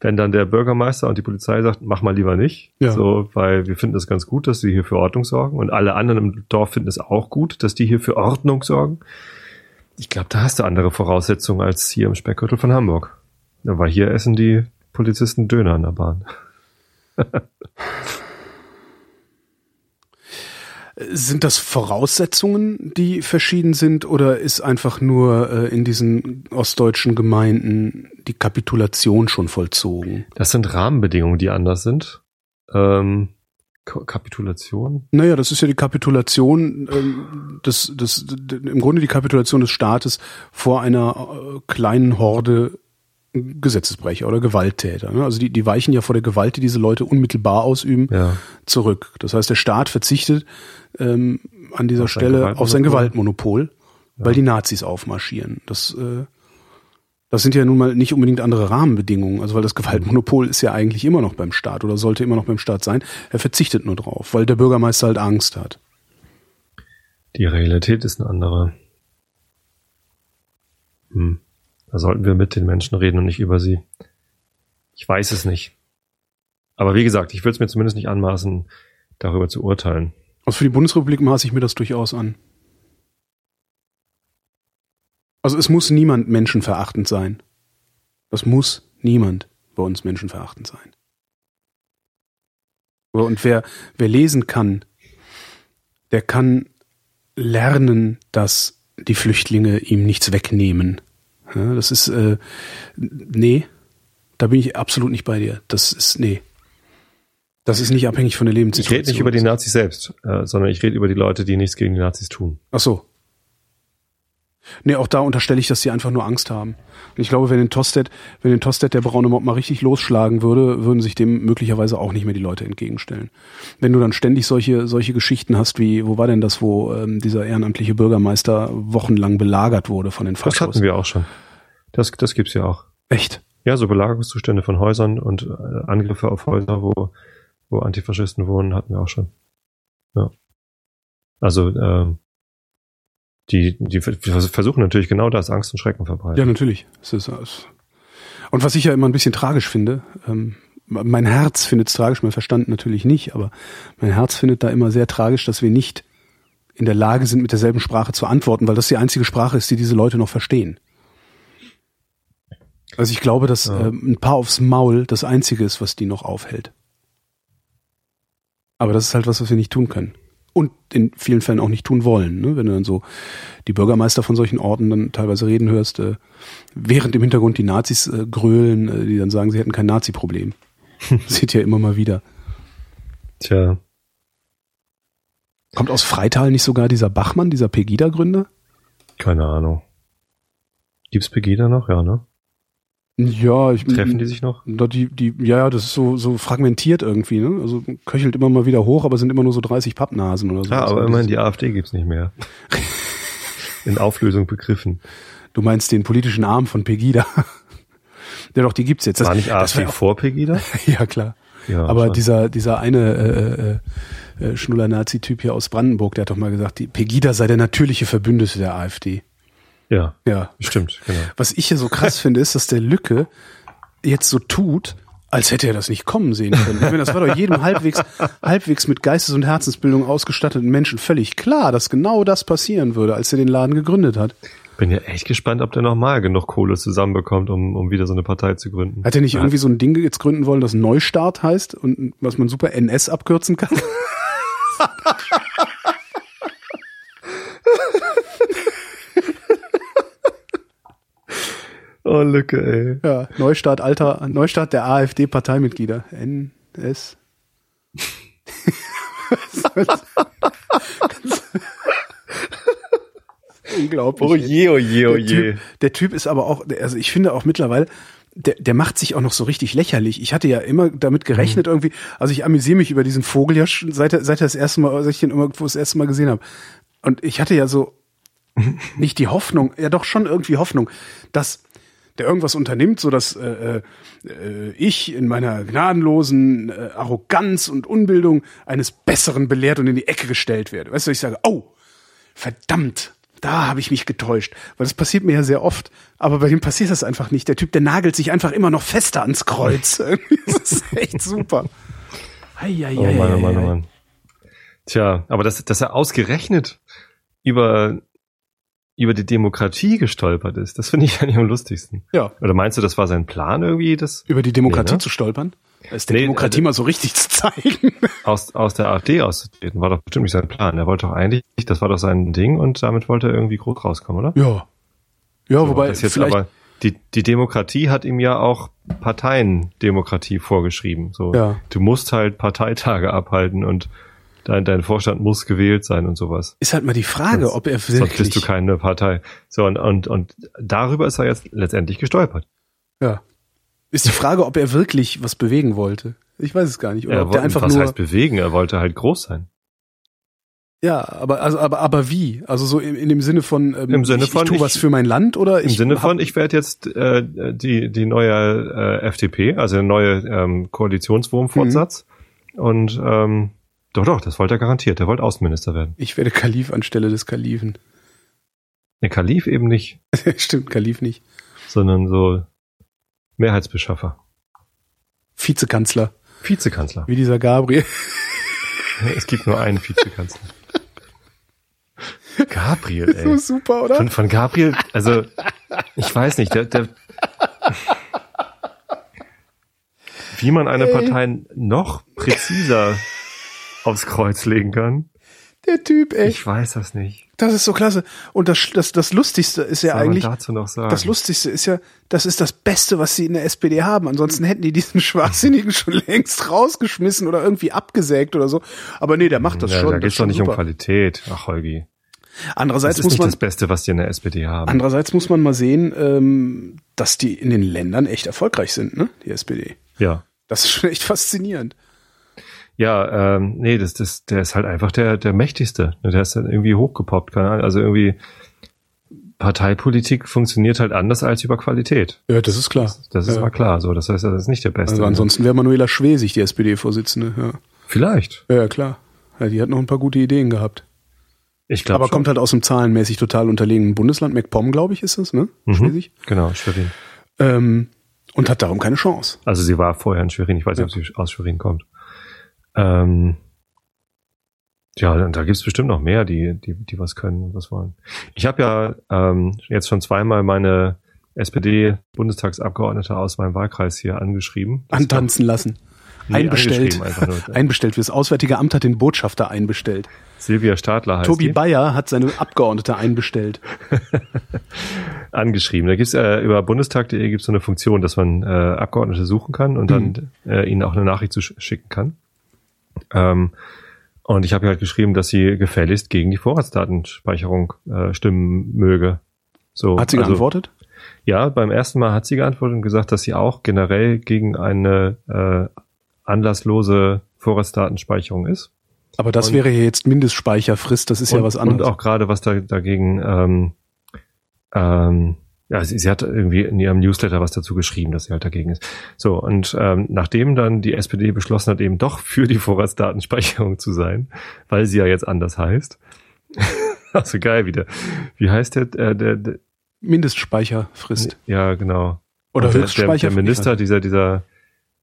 wenn dann der Bürgermeister und die Polizei sagt, mach mal lieber nicht, ja. so, weil wir finden es ganz gut, dass sie hier für Ordnung sorgen und alle anderen im Dorf finden es auch gut, dass die hier für Ordnung sorgen ich glaube, da hast du andere Voraussetzungen als hier im Speckgürtel von Hamburg. weil hier essen die Polizisten Döner an der Bahn. Sind das Voraussetzungen, die verschieden sind, oder ist einfach nur äh, in diesen ostdeutschen Gemeinden die Kapitulation schon vollzogen? Das sind Rahmenbedingungen, die anders sind. Ähm, Kapitulation? Naja, das ist ja die Kapitulation, ähm, des, des, im Grunde die Kapitulation des Staates vor einer äh, kleinen Horde Gesetzesbrecher oder Gewalttäter. Ne? Also die, die weichen ja vor der Gewalt, die diese Leute unmittelbar ausüben, ja. zurück. Das heißt, der Staat verzichtet ähm, an dieser auf Stelle auf sein Gewaltmonopol, ja. weil die Nazis aufmarschieren. Das äh, das sind ja nun mal nicht unbedingt andere Rahmenbedingungen, also weil das Gewaltmonopol ist ja eigentlich immer noch beim Staat oder sollte immer noch beim Staat sein. Er verzichtet nur drauf, weil der Bürgermeister halt Angst hat. Die Realität ist eine andere. Hm. Da sollten wir mit den Menschen reden und nicht über sie. Ich weiß es nicht. Aber wie gesagt, ich würde es mir zumindest nicht anmaßen, darüber zu urteilen. Also für die Bundesrepublik maße ich mir das durchaus an. Also es muss niemand menschenverachtend sein. Das muss niemand bei uns menschenverachtend sein. Und wer, wer lesen kann, der kann lernen, dass die Flüchtlinge ihm nichts wegnehmen. Ja, das ist, äh, nee, da bin ich absolut nicht bei dir. Das ist, nee. Das ist nicht abhängig von der Lebenssituation. Ich rede nicht über die Nazis selbst, äh, sondern ich rede über die Leute, die nichts gegen die Nazis tun. Ach so. Nee, auch da unterstelle ich, dass sie einfach nur Angst haben. Und ich glaube, wenn in Tosted, wenn in Tosted der braune Mob mal richtig losschlagen würde, würden sich dem möglicherweise auch nicht mehr die Leute entgegenstellen. Wenn du dann ständig solche, solche Geschichten hast, wie, wo war denn das, wo ähm, dieser ehrenamtliche Bürgermeister wochenlang belagert wurde von den Faschos? Das hatten wir auch schon. Das, das gibt's ja auch. Echt? Ja, so Belagerungszustände von Häusern und äh, Angriffe auf Häuser, wo, wo Antifaschisten wohnen, hatten wir auch schon. Ja. Also, ähm, die, die versuchen natürlich genau das, Angst und Schrecken verbreiten. Ja, natürlich. Es ist, und was ich ja immer ein bisschen tragisch finde, ähm, mein Herz findet es tragisch, mein Verstand natürlich nicht, aber mein Herz findet da immer sehr tragisch, dass wir nicht in der Lage sind, mit derselben Sprache zu antworten, weil das die einzige Sprache ist, die diese Leute noch verstehen. Also ich glaube, dass ja. ähm, ein paar aufs Maul das Einzige ist, was die noch aufhält. Aber das ist halt was, was wir nicht tun können und in vielen Fällen auch nicht tun wollen. Ne? Wenn du dann so die Bürgermeister von solchen Orten dann teilweise reden hörst, äh, während im Hintergrund die Nazis äh, grölen, äh, die dann sagen, sie hätten kein Nazi-Problem. Sieht ja immer mal wieder. Tja. Kommt aus Freital nicht sogar dieser Bachmann, dieser Pegida-Gründer? Keine Ahnung. Gibt's Pegida noch? Ja, ne? Ja, ich, treffen die sich noch? Die, die, ja, ja, das ist so, so fragmentiert irgendwie, ne? Also köchelt immer mal wieder hoch, aber sind immer nur so 30 Pappnasen oder so. Ja, aber immerhin die AfD gibt's nicht mehr. In Auflösung begriffen. Du meinst den politischen Arm von Pegida. ja, doch, die gibt's jetzt. Das, war nicht AfD war vor Pegida? ja, klar. Ja, aber dieser, dieser eine äh, äh, äh, Schnuller-Nazi-Typ hier aus Brandenburg, der hat doch mal gesagt, die Pegida sei der natürliche Verbündete der AfD. Ja. Ja. Stimmt, genau. Was ich ja so krass finde, ist, dass der Lücke jetzt so tut, als hätte er das nicht kommen sehen können. Ich meine, das war doch jedem halbwegs, halbwegs mit Geistes- und Herzensbildung ausgestatteten Menschen völlig klar, dass genau das passieren würde, als er den Laden gegründet hat. Bin ja echt gespannt, ob der nochmal genug Kohle zusammenbekommt, um, um wieder so eine Partei zu gründen. Hat er nicht ja. irgendwie so ein Ding jetzt gründen wollen, das Neustart heißt und was man super NS abkürzen kann? Oh, Lücke, ey. Ja, Neustart, alter, Neustart der AfD-Parteimitglieder. NS. Unglaublich. Oh je, oh je, oh je. Der typ, der typ ist aber auch, also ich finde auch mittlerweile, der, der macht sich auch noch so richtig lächerlich. Ich hatte ja immer damit gerechnet mhm. irgendwie, also ich amüsiere mich über diesen Vogel ja schon seit, seit er das erste Mal, seit ich den irgendwo das erste Mal gesehen habe. Und ich hatte ja so nicht die Hoffnung, ja doch schon irgendwie Hoffnung, dass der irgendwas unternimmt, so dass äh, äh, ich in meiner gnadenlosen äh, Arroganz und Unbildung eines Besseren belehrt und in die Ecke gestellt werde. Weißt du, ich sage, oh, verdammt, da habe ich mich getäuscht. Weil das passiert mir ja sehr oft. Aber bei dem passiert das einfach nicht. Der Typ, der nagelt sich einfach immer noch fester ans Kreuz. das ist echt super. Hei, hei, oh Mann, oh Mann, oh Mann. Tja, aber dass, dass er ausgerechnet über, über die Demokratie gestolpert ist, das finde ich eigentlich am lustigsten. Ja. Oder meinst du, das war sein Plan irgendwie? Das, über die Demokratie nee, ne? zu stolpern? ist der nee, Demokratie also, mal so richtig zu zeigen. Aus, aus der AfD auszutreten, war doch bestimmt nicht sein Plan. Er wollte doch eigentlich, das war doch sein Ding und damit wollte er irgendwie groß rauskommen, oder? Ja. Ja, so, wobei, jetzt vielleicht, aber, die, die Demokratie hat ihm ja auch Parteiendemokratie vorgeschrieben. So, ja. du musst halt Parteitage abhalten und dein, dein Vorstand muss gewählt sein und sowas. Ist halt mal die Frage, sonst, ob er wirklich. Sonst bist du keine Partei. So, und, und, und darüber ist er jetzt letztendlich gestolpert. Ja. Ist die Frage, ob er wirklich was bewegen wollte. Ich weiß es gar nicht. Oder ob der einfach was nur, heißt bewegen? Er wollte halt groß sein. Ja, aber also aber aber wie? Also so in, in dem Sinne von ähm, im Sinne ich, von ich tue was für mein Land oder im ich Sinne von ich werde jetzt äh, die die neue äh, FDP, also der neue ähm, Koalitionswurmfortsatz mhm. und ähm, doch doch, das wollte er garantiert. Er wollte Außenminister werden. Ich werde Kalif anstelle des Kalifen. Ne, Kalif eben nicht. Stimmt, Kalif nicht. Sondern so Mehrheitsbeschaffer. Vizekanzler. Vizekanzler. Wie dieser Gabriel. Es gibt nur einen Vizekanzler. Gabriel, ey. So super, oder? Von, von Gabriel, also ich weiß nicht, der, der wie man eine ey. Partei noch präziser aufs Kreuz legen kann. Der Typ, ey. Ich weiß das nicht. Das ist so klasse. Und das, das, das Lustigste ist ja was eigentlich. dazu noch sagen? Das Lustigste ist ja, das ist das Beste, was sie in der SPD haben. Ansonsten hätten die diesen Schwachsinnigen schon längst rausgeschmissen oder irgendwie abgesägt oder so. Aber nee, der macht das ja, schon. Da geht's doch nicht super. um Qualität. Ach, Holgi. Andererseits das ist muss nicht man, das Beste, was die in der SPD haben. Andererseits muss man mal sehen, ähm, dass die in den Ländern echt erfolgreich sind, ne? Die SPD. Ja. Das ist schon echt faszinierend. Ja, ähm, nee, das, das, der ist halt einfach der, der mächtigste. Der ist halt irgendwie hochgepoppt, keine Ahnung. Also irgendwie Parteipolitik funktioniert halt anders als über Qualität. Ja, das ist klar. Das, das ist ja. mal klar. So, das heißt, das ist nicht der Beste. Also ansonsten wäre Manuela Schwesig die SPD-Vorsitzende. Ja. Vielleicht. Ja, klar. Ja, die hat noch ein paar gute Ideen gehabt. Ich glaube. Aber schon. kommt halt aus dem zahlenmäßig total unterlegenen Bundesland. MacPom, glaube ich, ist es, ne? Mhm. Schwesig. Genau, Schwerin. Ähm, und hat darum keine Chance. Also sie war vorher in Schwerin. Ich weiß nicht, ja. ob sie aus Schwerin kommt. Ähm, ja, da gibt's bestimmt noch mehr, die, die, die was können und was wollen. Ich habe ja ähm, jetzt schon zweimal meine SPD-Bundestagsabgeordnete aus meinem Wahlkreis hier angeschrieben. Antanzen lassen. Nee, einbestellt. einbestellt. Fürs Auswärtige Amt hat den Botschafter einbestellt. Silvia Stadler heißt Tobi die. Bayer hat seine Abgeordnete einbestellt. Angeschrieben. Da gibt's äh, über bundestag.de gibt's so eine Funktion, dass man äh, Abgeordnete suchen kann und mhm. dann äh, ihnen auch eine Nachricht zu schicken kann. Ähm, und ich habe halt geschrieben, dass sie gefälligst gegen die Vorratsdatenspeicherung äh, stimmen möge. So, hat sie also, geantwortet? Ja, beim ersten Mal hat sie geantwortet und gesagt, dass sie auch generell gegen eine äh, anlasslose Vorratsdatenspeicherung ist. Aber das und, wäre ja jetzt Mindestspeicherfrist, das ist und, ja was anderes. Und auch gerade was da, dagegen ähm, ähm, ja, sie, sie hat irgendwie in ihrem Newsletter was dazu geschrieben, dass sie halt dagegen ist. So, und ähm, nachdem dann die SPD beschlossen hat, eben doch für die Vorratsdatenspeicherung zu sein, weil sie ja jetzt anders heißt. also geil wieder. Wie heißt der, äh, der, der Mindestspeicherfrist. Ja, genau. Oder der, Höchstspeicher. Der, der Minister, dieser, dieser,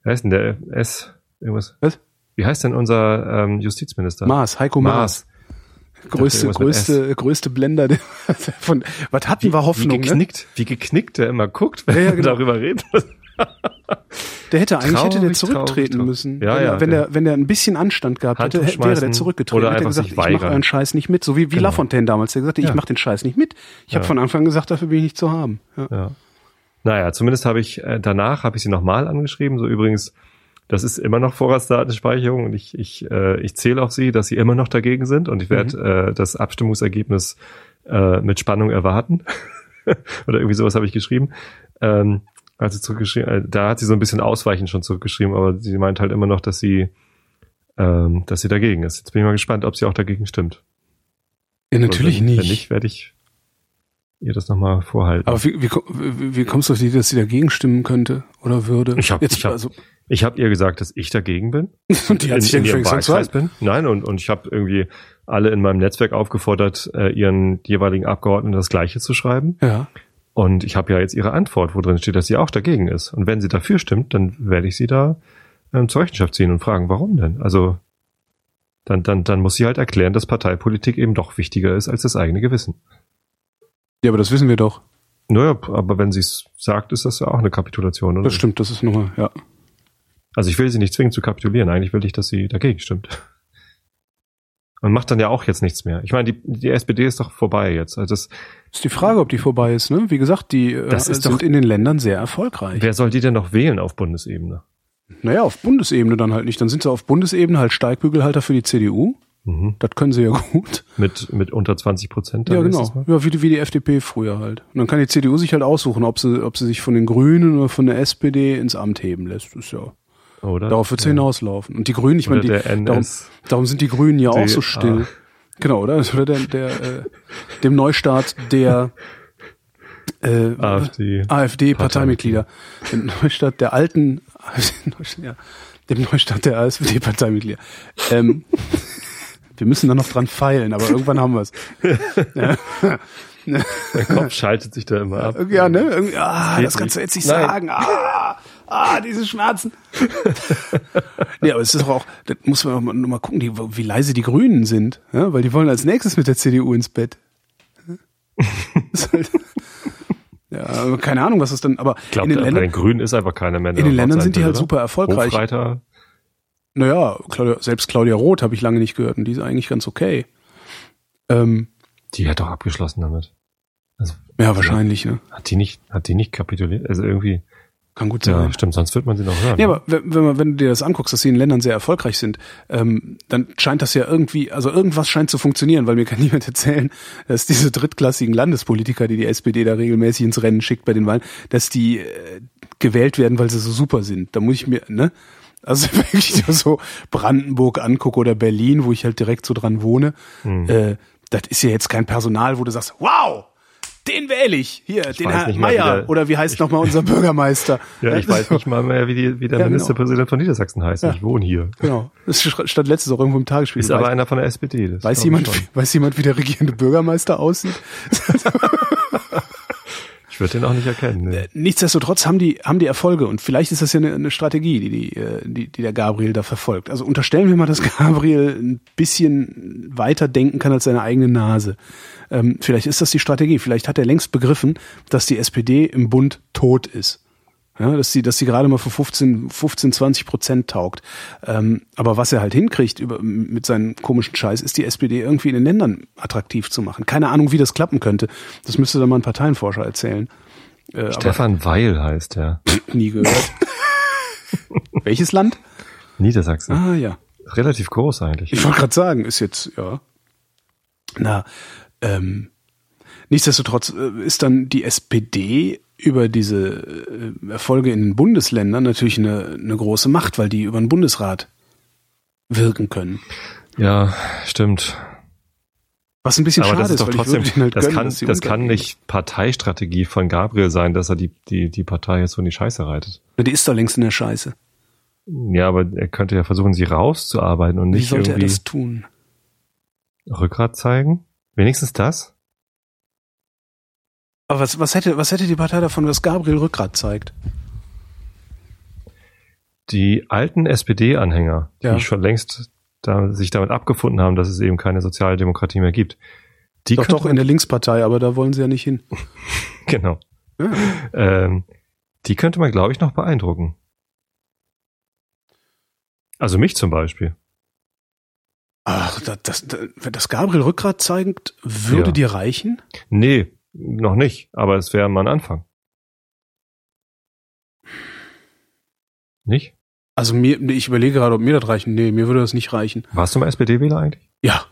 wie heißt denn der S, irgendwas? Was? Wie heißt denn unser ähm, Justizminister? Maas, Heiko Maas. Maas größte, größte, größte Blender von, was hatten wir Hoffnung? Wie geknickt, ne? wie geknickt der immer guckt, wenn ja, ja, genau. darüber redet. Der hätte eigentlich traurig, hätte der zurücktreten traurig, müssen. Ja, wenn, ja, wenn der, wenn der ein bisschen Anstand gehabt hätte, wäre der zurückgetreten. Oder hätte gesagt, ich mache euren Scheiß nicht mit. So wie, wie genau. Lafontaine damals, der gesagt hat, ich ja. mache den Scheiß nicht mit. Ich ja. habe von Anfang gesagt, dafür bin ich nicht zu haben. Ja. ja. Naja, zumindest habe ich äh, danach habe ich sie nochmal angeschrieben. So übrigens, das ist immer noch Vorratsdatenspeicherung und ich, ich, äh, ich zähle auf sie, dass sie immer noch dagegen sind und ich werde mhm. äh, das Abstimmungsergebnis äh, mit Spannung erwarten. Oder irgendwie sowas habe ich geschrieben. Ähm, also zurückgeschrieben, äh, da hat sie so ein bisschen ausweichend schon zurückgeschrieben, aber sie meint halt immer noch, dass sie, ähm, dass sie dagegen ist. Jetzt bin ich mal gespannt, ob sie auch dagegen stimmt. Ja, natürlich wenn, nicht. Wenn nicht, werde ich ihr das nochmal vorhalten. Aber wie, wie, wie, kommst du auf die, dass sie dagegen stimmen könnte oder würde? Ich habe ich hab, also, ich hab ihr gesagt, dass ich dagegen bin. und die hat sich in, in ihrem Wahlkreis bin. Nein, und, und ich habe irgendwie alle in meinem Netzwerk aufgefordert, äh, ihren jeweiligen Abgeordneten das Gleiche zu schreiben. Ja. Und ich habe ja jetzt ihre Antwort, wo drin steht, dass sie auch dagegen ist. Und wenn sie dafür stimmt, dann werde ich sie da ähm, zur Rechenschaft ziehen und fragen, warum denn? Also dann, dann, dann muss sie halt erklären, dass Parteipolitik eben doch wichtiger ist als das eigene Gewissen. Ja, aber das wissen wir doch. Naja, aber wenn sie es sagt, ist das ja auch eine Kapitulation, oder? Das stimmt, das ist nochmal, ja. Also ich will sie nicht zwingen zu kapitulieren. Eigentlich will ich, dass sie dagegen stimmt. Und macht dann ja auch jetzt nichts mehr. Ich meine, die, die SPD ist doch vorbei jetzt. Also das ist die Frage, ob die vorbei ist. Ne? Wie gesagt, die äh, das ist sind doch, in den Ländern sehr erfolgreich. Wer soll die denn noch wählen auf Bundesebene? Naja, auf Bundesebene dann halt nicht. Dann sind sie auf Bundesebene halt Steigbügelhalter für die CDU. Mhm. Das können sie ja gut. Mit, mit unter 20 Prozent? Ja, genau. Ja, wie, wie die FDP früher halt. Und dann kann die CDU sich halt aussuchen, ob sie, ob sie sich von den Grünen oder von der SPD ins Amt heben lässt. Das ist ja. Oder? Darauf wird es ja. hinauslaufen. Und die Grünen, ich meine, darum, darum sind die Grünen ja auch so still. Genau, oder? Oder der, der äh, dem Neustart der äh, AfD, AfD. Dem Neustart der alten ja, dem Neustart der AfD-Parteimitglieder. Ähm, wir müssen da noch dran feilen, aber irgendwann haben wir es. Ja. Der Kopf schaltet sich da immer ab. Ja, ne? Irgendwie, ah, das kannst du jetzt nicht Nein. sagen. Ah, ah, diese Schmerzen. ja, aber es ist doch auch, das muss man nur mal gucken, die, wie leise die Grünen sind, ja? weil die wollen als nächstes mit der CDU ins Bett. halt, ja, keine Ahnung, was ist dann, aber ich glaub, in den Ländern, bei den Grünen ist einfach keiner mehr. In den Ländern sind die halt super erfolgreich. Hofreiter. Naja, Claudia, selbst Claudia Roth habe ich lange nicht gehört und die ist eigentlich ganz okay. Ähm, die hat doch abgeschlossen damit. Also, ja, wahrscheinlich, ne? Hat die nicht, hat die nicht kapituliert? Also irgendwie. Kann gut sein. Ja, stimmt, sonst wird man sie noch hören. Ja, aber wenn, man, wenn du dir das anguckst, dass sie in Ländern sehr erfolgreich sind, ähm, dann scheint das ja irgendwie, also irgendwas scheint zu funktionieren, weil mir kann niemand erzählen, dass diese drittklassigen Landespolitiker, die die SPD da regelmäßig ins Rennen schickt bei den Wahlen, dass die äh, gewählt werden, weil sie so super sind. Da muss ich mir, ne? Also wenn ich so Brandenburg angucke oder Berlin, wo ich halt direkt so dran wohne, hm. äh, das ist ja jetzt kein Personal, wo du sagst, wow, den wähle ich. Hier, ich den Herrn Meier. Oder wie heißt nochmal unser Bürgermeister? ja, ich weiß nicht mal mehr, wie, die, wie der ja, genau. Ministerpräsident genau. von Niedersachsen heißt. Ja. Ich wohne hier. Genau. Das stand letztes auch irgendwo im Tagesspiel. Ist aber einer von der SPD. weiß jemand, weiß jemand, wie der regierende Bürgermeister aussieht? Würde den auch nicht erkennen. Ne? Nichtsdestotrotz haben die, haben die Erfolge und vielleicht ist das ja eine, eine Strategie, die, die, äh, die, die der Gabriel da verfolgt. Also unterstellen wir mal, dass Gabriel ein bisschen weiter denken kann als seine eigene Nase. Ähm, vielleicht ist das die Strategie. Vielleicht hat er längst begriffen, dass die SPD im Bund tot ist. Ja, dass sie, dass sie gerade mal für 15, 15, 20 Prozent taugt. Ähm, aber was er halt hinkriegt über, mit seinem komischen Scheiß, ist die SPD irgendwie in den Ländern attraktiv zu machen. Keine Ahnung, wie das klappen könnte. Das müsste dann mal ein Parteienforscher erzählen. Äh, Stefan Weil heißt er. Nie gehört. Welches Land? Niedersachsen. Ah, ja. Relativ groß eigentlich. Ich wollte gerade sagen, ist jetzt, ja. Na, ähm, nichtsdestotrotz äh, ist dann die SPD über diese äh, Erfolge in den Bundesländern natürlich eine, eine große Macht, weil die über den Bundesrat wirken können. Ja, stimmt. Was ein bisschen Aber schade das ist, doch trotzdem, halt das gönnen, kann, das kann nicht Parteistrategie von Gabriel sein, dass er die, die, die Partei jetzt so in die Scheiße reitet. Die ist doch längst in der Scheiße. Ja, aber er könnte ja versuchen, sie rauszuarbeiten und nicht Wie sollte irgendwie er das tun? Rückgrat zeigen? Wenigstens das? Aber was, was, hätte, was hätte die Partei davon, dass Gabriel Rückgrat zeigt? Die alten SPD-Anhänger, ja. die schon längst da, sich damit abgefunden haben, dass es eben keine Sozialdemokratie mehr gibt. Die doch, doch, in der Linkspartei, aber da wollen sie ja nicht hin. genau. Ja. Ähm, die könnte man, glaube ich, noch beeindrucken. Also mich zum Beispiel. Ach, das, das, das Gabriel Rückgrat zeigt, würde ja. dir reichen? Nee, noch nicht, aber es wäre mal ein Anfang. Nicht? Also mir, ich überlege gerade, ob mir das reichen. Nee, mir würde das nicht reichen. Warst du mal SPD-Wähler eigentlich? Ja.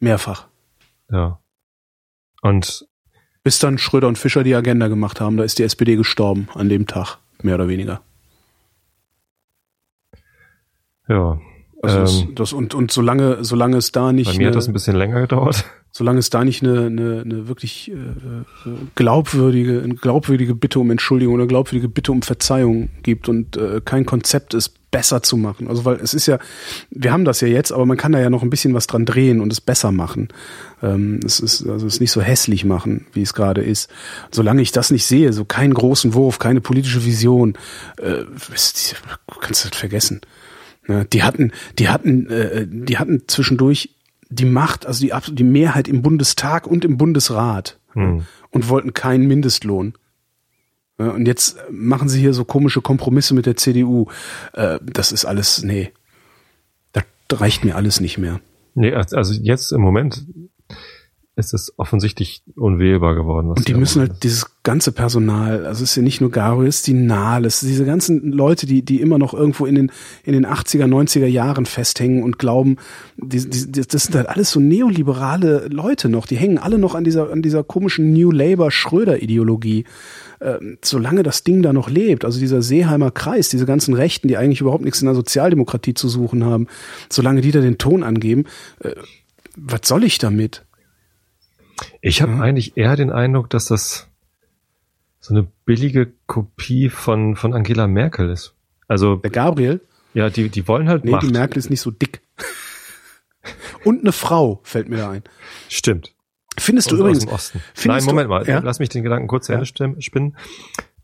Mehrfach. Ja. Und bis dann Schröder und Fischer die Agenda gemacht haben, da ist die SPD gestorben an dem Tag, mehr oder weniger. Ja. Also ähm, das, und, und solange, solange es da nicht. Bei mir hat das ein bisschen länger gedauert. Solange es da nicht eine, eine, eine wirklich äh, äh, glaubwürdige, eine glaubwürdige Bitte um Entschuldigung oder glaubwürdige Bitte um Verzeihung gibt und äh, kein Konzept ist, besser zu machen. Also weil es ist ja, wir haben das ja jetzt, aber man kann da ja noch ein bisschen was dran drehen und es besser machen. Ähm, es ist also es nicht so hässlich machen, wie es gerade ist. Solange ich das nicht sehe, so keinen großen Wurf, keine politische Vision, äh, kannst du das vergessen. Ja, die hatten, die hatten, äh, die hatten zwischendurch die Macht, also die, die Mehrheit im Bundestag und im Bundesrat hm. und wollten keinen Mindestlohn. Und jetzt machen sie hier so komische Kompromisse mit der CDU. Äh, das ist alles, nee, das reicht mir alles nicht mehr. Nee, also jetzt im Moment ist es offensichtlich unwählbar geworden. und die müssen halt ist. dieses ganze Personal, also es ist ja nicht nur ist die Nahles, diese ganzen Leute, die, die immer noch irgendwo in den, in den 80er, 90er Jahren festhängen und glauben, die, die, das sind halt alles so neoliberale Leute noch, die hängen alle noch an dieser, an dieser komischen New Labour Schröder-Ideologie. Ähm, solange das Ding da noch lebt, also dieser Seeheimer Kreis, diese ganzen Rechten, die eigentlich überhaupt nichts in der Sozialdemokratie zu suchen haben, solange die da den Ton angeben, äh, was soll ich damit? Ich habe mhm. eigentlich eher den Eindruck, dass das so eine billige Kopie von, von Angela Merkel ist. Also. Der Gabriel? Ja, die, die wollen halt Nee, Macht. die Merkel ist nicht so dick. Und eine Frau fällt mir da ein. Stimmt. Findest du aus, übrigens. Aus Osten. Nein, Moment du, mal. Ja? Lass mich den Gedanken kurz zu Ende ja. spinnen.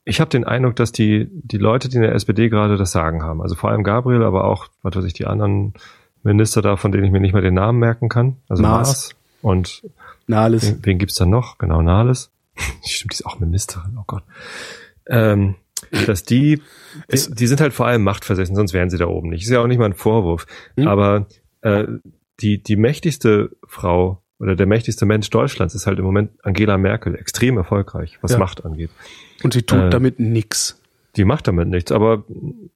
Ich habe den Eindruck, dass die, die Leute, die in der SPD gerade das Sagen haben, also vor allem Gabriel, aber auch, was weiß ich, die anderen Minister da, von denen ich mir nicht mehr den Namen merken kann. Also Maas, Maas und Nahles. Wen, wen gibt's da noch? Genau, Nahles. Stimmt, die ist auch Ministerin, oh Gott. Ähm, dass die, die, die sind halt vor allem machtversessen, sonst wären sie da oben nicht. Ist ja auch nicht mal ein Vorwurf. Mhm. Aber äh, die, die mächtigste Frau oder der mächtigste Mensch Deutschlands ist halt im Moment Angela Merkel, extrem erfolgreich, was ja. Macht angeht. Und sie tut äh, damit nix. Die macht damit nichts, aber,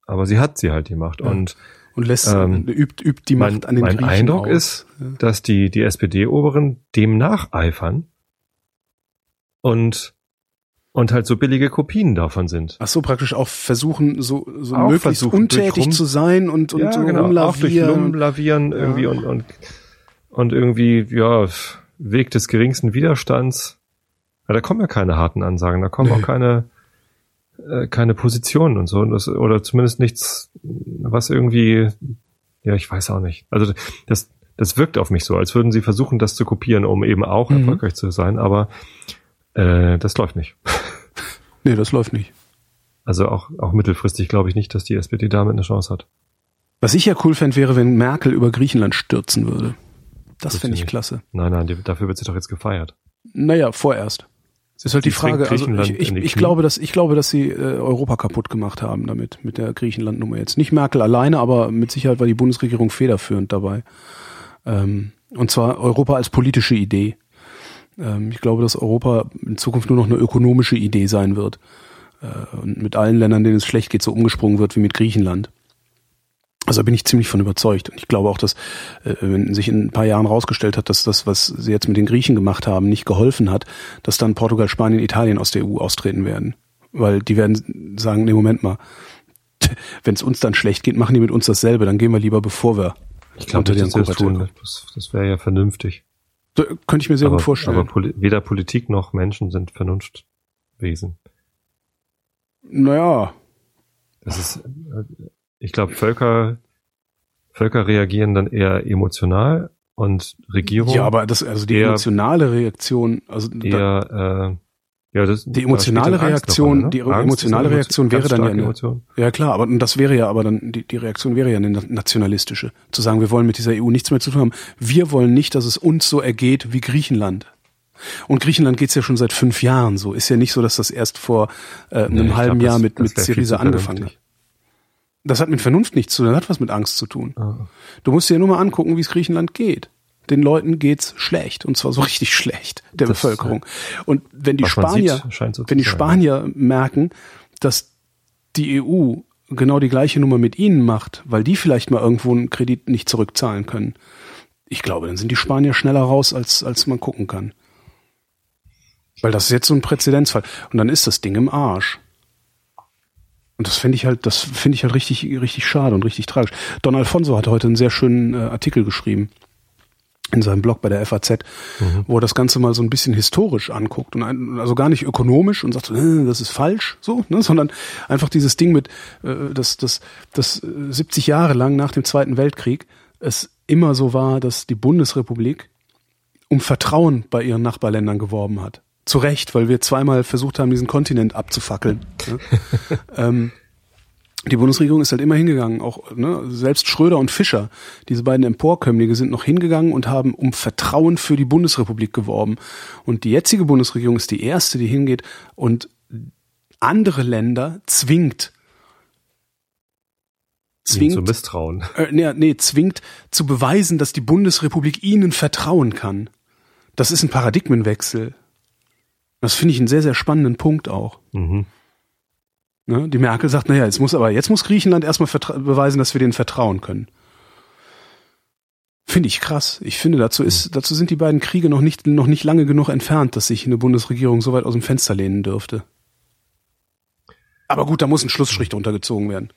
aber sie hat sie halt die Macht. Ja. Und und lässt ähm, übt, übt die Macht mein, an den Mein Griechen Eindruck aus. ist, dass die, die SPD-Oberen dem nacheifern und und halt so billige Kopien davon sind. Ach so, praktisch auch versuchen, so, so auch möglichst untätig rum, zu sein und, und ja, so genau, rumlavieren. Auch durch rumlavieren irgendwie ja. und, und, und irgendwie, ja, Weg des geringsten Widerstands. Ja, da kommen ja keine harten Ansagen, da kommen nee. auch keine, äh, keine Position und so, und das, oder zumindest nichts, was irgendwie, ja, ich weiß auch nicht. Also das, das wirkt auf mich so, als würden sie versuchen, das zu kopieren, um eben auch mhm. erfolgreich zu sein, aber äh, das läuft nicht. nee, das läuft nicht. Also auch, auch mittelfristig glaube ich nicht, dass die SPD damit eine Chance hat. Was ich ja cool fände, wäre, wenn Merkel über Griechenland stürzen würde. Das fände ich klasse. Nein, nein, die, dafür wird sie doch jetzt gefeiert. Naja, vorerst. Das ist halt die, die Frage. Also ich, ich, ich glaube, dass ich glaube, dass sie äh, Europa kaputt gemacht haben damit mit der Griechenland-Nummer jetzt. Nicht Merkel alleine, aber mit Sicherheit war die Bundesregierung federführend dabei. Ähm, und zwar Europa als politische Idee. Ähm, ich glaube, dass Europa in Zukunft nur noch eine ökonomische Idee sein wird äh, und mit allen Ländern, denen es schlecht geht, so umgesprungen wird wie mit Griechenland. Also da bin ich ziemlich von überzeugt. Und ich glaube auch, dass äh, wenn sich in ein paar Jahren rausgestellt hat, dass das, was sie jetzt mit den Griechen gemacht haben, nicht geholfen hat, dass dann Portugal, Spanien, Italien aus der EU austreten werden. Weil die werden sagen, nee, Moment mal, wenn es uns dann schlecht geht, machen die mit uns dasselbe, dann gehen wir lieber, bevor wir ich glaube, das, das, tun. das, das wäre ja vernünftig. So, könnte ich mir sehr aber, gut vorstellen. Aber Poli weder Politik noch Menschen sind Vernunftwesen. Naja. Das ist, äh, ich glaube, Völker, Völker reagieren dann eher emotional und Regierung. Ja, aber das, also die eher, emotionale Reaktion, also eher, da, äh, ja, das, die emotionale Reaktion, ne? die Angst emotionale Reaktion wäre dann ja eine, Emotion. ja klar, aber das wäre ja aber dann die, die Reaktion wäre ja eine nationalistische, zu sagen, wir wollen mit dieser EU nichts mehr zu tun haben. Wir wollen nicht, dass es uns so ergeht wie Griechenland. Und Griechenland geht's ja schon seit fünf Jahren so. Ist ja nicht so, dass das erst vor äh, einem nee, halben glaub, Jahr mit, mit Syriza angefangen hat. Das hat mit Vernunft nichts zu tun, das hat was mit Angst zu tun. Ah. Du musst dir nur mal angucken, wie es Griechenland geht. Den Leuten geht's schlecht und zwar so richtig schlecht der das, Bevölkerung. Und wenn die Spanier, sieht, so wenn die Spanier merken, dass die EU genau die gleiche Nummer mit ihnen macht, weil die vielleicht mal irgendwo einen Kredit nicht zurückzahlen können, ich glaube, dann sind die Spanier schneller raus, als, als man gucken kann. Weil das ist jetzt so ein Präzedenzfall. Und dann ist das Ding im Arsch. Und das finde ich halt, das finde ich halt richtig, richtig schade und richtig tragisch. Don Alfonso hat heute einen sehr schönen äh, Artikel geschrieben in seinem Blog bei der FAZ, mhm. wo er das Ganze mal so ein bisschen historisch anguckt und ein, also gar nicht ökonomisch und sagt, äh, das ist falsch, so, ne, sondern einfach dieses Ding mit, äh, das, das, das 70 Jahre lang nach dem Zweiten Weltkrieg es immer so war, dass die Bundesrepublik um Vertrauen bei ihren Nachbarländern geworben hat. Zu Recht, weil wir zweimal versucht haben, diesen Kontinent abzufackeln. Ne? ähm, die Bundesregierung ist halt immer hingegangen, auch ne, selbst Schröder und Fischer, diese beiden Emporkömmlinge, sind noch hingegangen und haben um Vertrauen für die Bundesrepublik geworben. Und die jetzige Bundesregierung ist die erste, die hingeht und andere Länder zwingt, zwingt zu misstrauen. Äh, nee, nee, zwingt zu beweisen, dass die Bundesrepublik ihnen vertrauen kann. Das ist ein Paradigmenwechsel. Das finde ich einen sehr, sehr spannenden Punkt auch. Mhm. Ne? Die Merkel sagt, naja, jetzt muss aber, jetzt muss Griechenland erstmal beweisen, dass wir denen vertrauen können. Finde ich krass. Ich finde, dazu ist, mhm. dazu sind die beiden Kriege noch nicht, noch nicht lange genug entfernt, dass sich eine Bundesregierung so weit aus dem Fenster lehnen dürfte. Aber gut, da muss ein Schlussstrich drunter gezogen werden.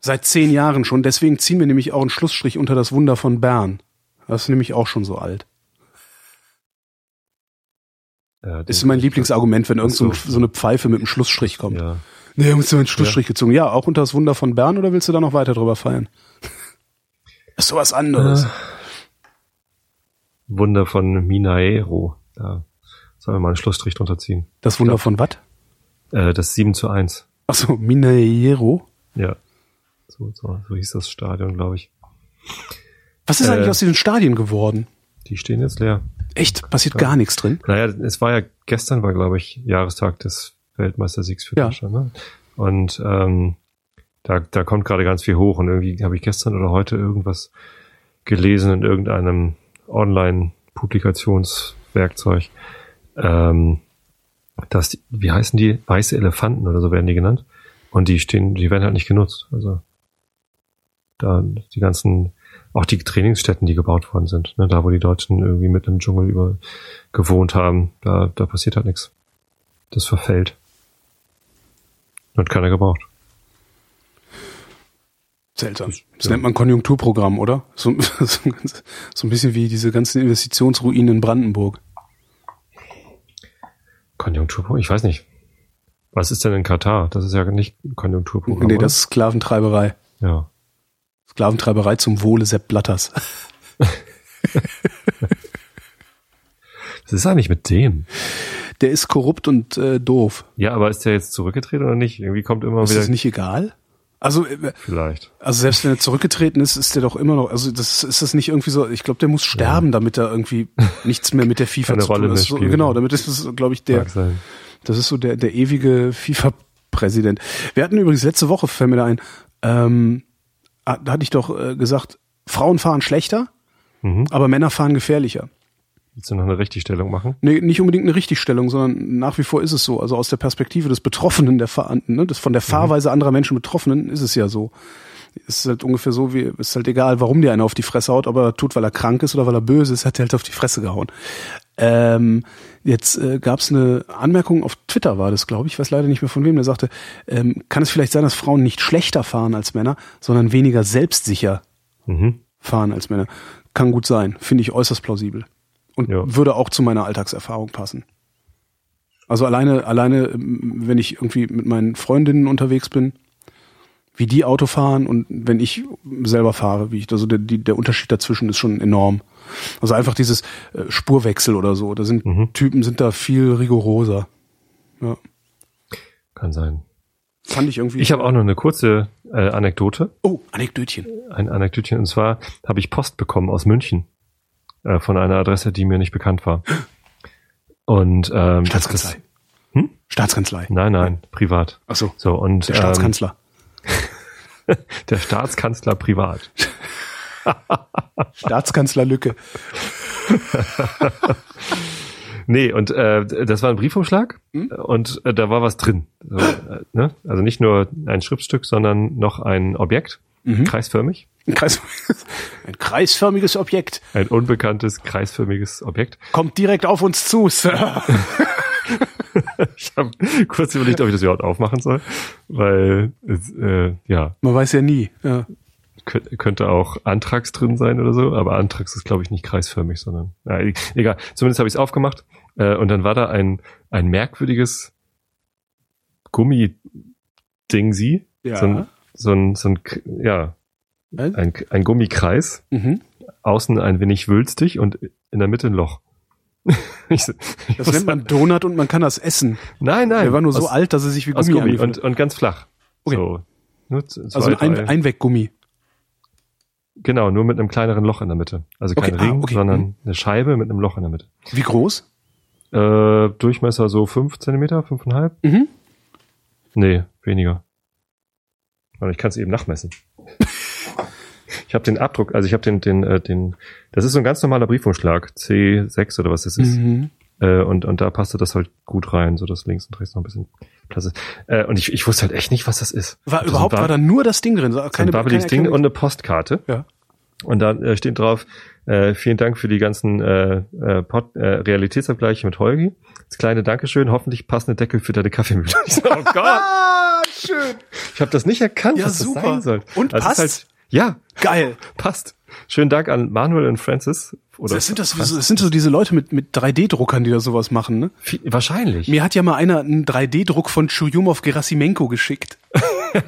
Seit zehn Jahren schon. Deswegen ziehen wir nämlich auch einen Schlussstrich unter das Wunder von Bern. Das ist nämlich auch schon so alt. Ja, ist mein Lieblingsargument, wenn irgend so, so eine Pfeife mit einem Schlussstrich kommt. Ja. Nee, musst du einen Schlussstrich ja. gezogen. Ja, auch unter das Wunder von Bern oder willst du da noch weiter drüber feiern? ist sowas anderes. Äh, Wunder von Minaero. Da sollen wir mal einen Schlussstrich drunter ziehen. Das Wunder von was? Äh, das 7 zu 1. Ach so, Minaero? Ja. So, so, so hieß das Stadion, glaube ich. Was ist äh, eigentlich aus diesen Stadien geworden? Die stehen jetzt leer. Echt? Passiert ja. gar nichts drin? Naja, es war ja, gestern war, glaube ich, Jahrestag des Weltmeistersiegs für ja. Deutschland. Ne? Und ähm, da, da kommt gerade ganz viel hoch. Und irgendwie habe ich gestern oder heute irgendwas gelesen in irgendeinem Online-Publikationswerkzeug, ähm, dass, die, wie heißen die, weiße Elefanten oder so werden die genannt. Und die stehen, die werden halt nicht genutzt. Also da die ganzen, auch die Trainingsstätten, die gebaut worden sind, ne, da wo die Deutschen irgendwie mit im Dschungel über gewohnt haben, da, da passiert halt nichts. Das verfällt. Wird keiner gebraucht. Seltsam. Das ja. nennt man Konjunkturprogramm, oder? So, so, so, ein bisschen wie diese ganzen Investitionsruinen in Brandenburg. Konjunkturprogramm? Ich weiß nicht. Was ist denn in Katar? Das ist ja nicht Konjunkturprogramm. Nee, das ist Sklaventreiberei. Ja. Sklaventreiberei zum Wohle Sepp Blatters. Was ist eigentlich mit dem? Der ist korrupt und äh, doof. Ja, aber ist der jetzt zurückgetreten oder nicht? Irgendwie kommt immer ist wieder. Ist das nicht egal? Also äh, vielleicht. Also selbst wenn er zurückgetreten ist, ist der doch immer noch. Also das ist das nicht irgendwie so. Ich glaube, der muss sterben, ja. damit er irgendwie nichts mehr mit der FIFA Keine zu Rolle tun hat. So, genau, damit ist das, glaube ich, der. Das ist so der der ewige FIFA-Präsident. Wir hatten übrigens letzte Woche fällt mir da ein. Ähm, da hatte ich doch äh, gesagt, Frauen fahren schlechter, mhm. aber Männer fahren gefährlicher. Willst du noch eine Richtigstellung machen? Nee, nicht unbedingt eine Richtigstellung, sondern nach wie vor ist es so. Also aus der Perspektive des Betroffenen, der ne, des, von der mhm. Fahrweise mhm. anderer Menschen Betroffenen, ist es ja so. Ist halt ungefähr so wie, ist halt egal, warum dir einer auf die Fresse haut, ob er tut, weil er krank ist oder weil er böse ist, hat er halt auf die Fresse gehauen. Ähm, jetzt äh, gab es eine Anmerkung auf Twitter, war das, glaube ich, ich weiß leider nicht mehr von wem, der sagte, ähm, kann es vielleicht sein, dass Frauen nicht schlechter fahren als Männer, sondern weniger selbstsicher mhm. fahren als Männer? Kann gut sein, finde ich äußerst plausibel. Und ja. würde auch zu meiner Alltagserfahrung passen. Also alleine, alleine, ähm, wenn ich irgendwie mit meinen Freundinnen unterwegs bin, wie die Auto fahren und wenn ich selber fahre, wie ich, also der, der Unterschied dazwischen ist schon enorm. Also einfach dieses äh, Spurwechsel oder so. Da sind mhm. Typen sind da viel rigoroser. Ja. Kann sein. Fand ich irgendwie. Ich habe auch noch eine kurze äh, Anekdote. Oh, Anekdötchen. Ein Anekdötchen. Und zwar habe ich Post bekommen aus München äh, von einer Adresse, die mir nicht bekannt war. Und ähm, Staatskanzlei. Hm? Staatskanzlei. Nein, nein, privat. Ach so. So und der Staatskanzler. Ähm, der Staatskanzler privat. Staatskanzler Lücke. Nee, und äh, das war ein Briefumschlag Hm? und äh, da war was drin. So, äh, ne? Also nicht nur ein Schriftstück, sondern noch ein Objekt, Mhm. kreisförmig. Ein, Kreis, ein kreisförmiges Objekt Ein unbekanntes, kreisförmiges Objekt. kommt direkt auf uns zu, Sir. Ich habe kurz überlegt, ob ich das überhaupt aufmachen soll, weil äh, ja, Man weiß ja nie. Ja. kö- könnte auch Antrax drin sein oder so, aber Antrax ist, glaube ich, nicht kreisförmig, sondern ja, e- egal. Zumindest habe ich es aufgemacht äh, und dann war da ein, ein merkwürdiges Gummidingsi, Ja. so ein, so ein, so ein ja, Was? ein, ein Gummikreis, Mhm. außen ein wenig wülstig und in der Mitte ein Loch. Ich ich Das nennt man Donut und man kann das essen. Nein, nein. Der war nur so aus- alt, dass er sich wie Gummi, Gummi und, und ganz flach. Okay. So. Zwei, Also ein Einweggummi. Genau, nur mit einem kleineren Loch in der Mitte. Also kein Okay, ah, Ring, okay. sondern Mhm. eine Scheibe mit einem Loch in der Mitte. Wie groß? Äh, Durchmesser so fünf Zentimeter, fünfeinhalb? Mhm. Nee, weniger. Aber ich kann es eben nachmessen. ich habe den Abdruck, also ich habe den, den, äh, den, das ist so ein ganz normaler Briefumschlag, C6 oder was das ist. Mhm. Äh, und, und da passte das halt gut rein, so dass links und rechts noch ein bisschen Platz ist. Äh, und ich, ich wusste halt echt nicht, was das ist. War ist überhaupt war da nur das Ding drin? So, Keine, Keine, ein keine Ding und eine Postkarte. Ja. Und da äh, steht drauf, äh, vielen Dank für die ganzen äh, äh, Pod, äh, Realitätsabgleiche mit Holgi. Das kleine Dankeschön, hoffentlich passende Deckel für deine Kaffeemühle. Ich so, oh Gott, schön. ich habe das nicht erkannt, Ja, was super. das sein soll. Und Also passt? Halt, ja, Geil. passt. Schönen Dank an Manuel und Francis. Oder Das sind, das, das sind so diese Leute mit, mit 3D-Druckern, die da sowas machen, ne? Wahrscheinlich. Mir hat ja mal einer einen 3D-Druck von Chuyumov Gerasimenko geschickt.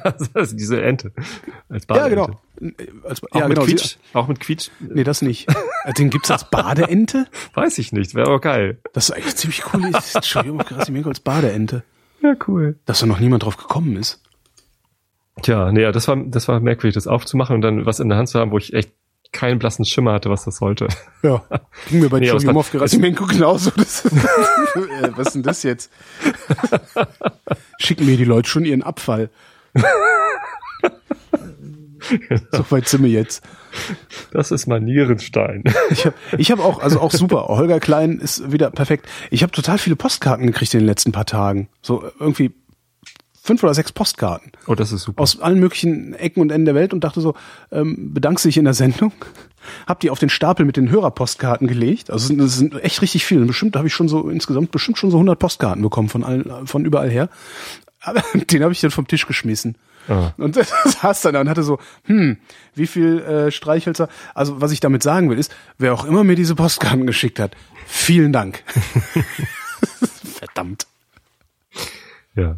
also diese Ente. Als Ja, Badeente. genau. Als, Auch ja, mit genau. Quietsch. Auch mit Quietsch. Nee, das nicht. Äh, Den gibt's als Badeente? Weiß ich nicht. Wäre aber geil. Das ist eigentlich ziemlich cool. Chuyumov Gerasimenko als Badeente. Ja, cool. Dass da noch niemand drauf gekommen ist. Tja, nee, das war, das war merkwürdig, das aufzumachen und dann was in der Hand zu haben, wo ich echt keinen blassen Schimmer hatte, was das sollte. Ja. Ging mir bei Nee, aber es Chuyumov war- Gerasimenko genauso. Das, äh, was ist denn das jetzt? Schicken mir die Leute schon ihren Abfall. So weit sind wir jetzt. Das ist mein Nierenstein. Ich habe ich hab auch, also auch super. Holger Klein ist wieder perfekt. Ich habe total viele Postkarten gekriegt in den letzten paar Tagen. So irgendwie fünf oder sechs Postkarten Oh, das ist super. aus allen möglichen Ecken und Enden der Welt und dachte so, ähm, bedankst dich in der Sendung. Hab die auf den Stapel mit den Hörerpostkarten gelegt. Also es sind, echt richtig viele. Bestimmt habe ich schon so insgesamt bestimmt schon so 100 Postkarten bekommen von allen, von überall her. Aber den habe ich dann vom Tisch geschmissen. Ah. Und das saß dann da und hatte so, hm, wie viel äh, Streichhölzer. Also was ich damit sagen will, ist, wer auch immer mir diese Postkarten geschickt hat, vielen Dank. Verdammt. Ja.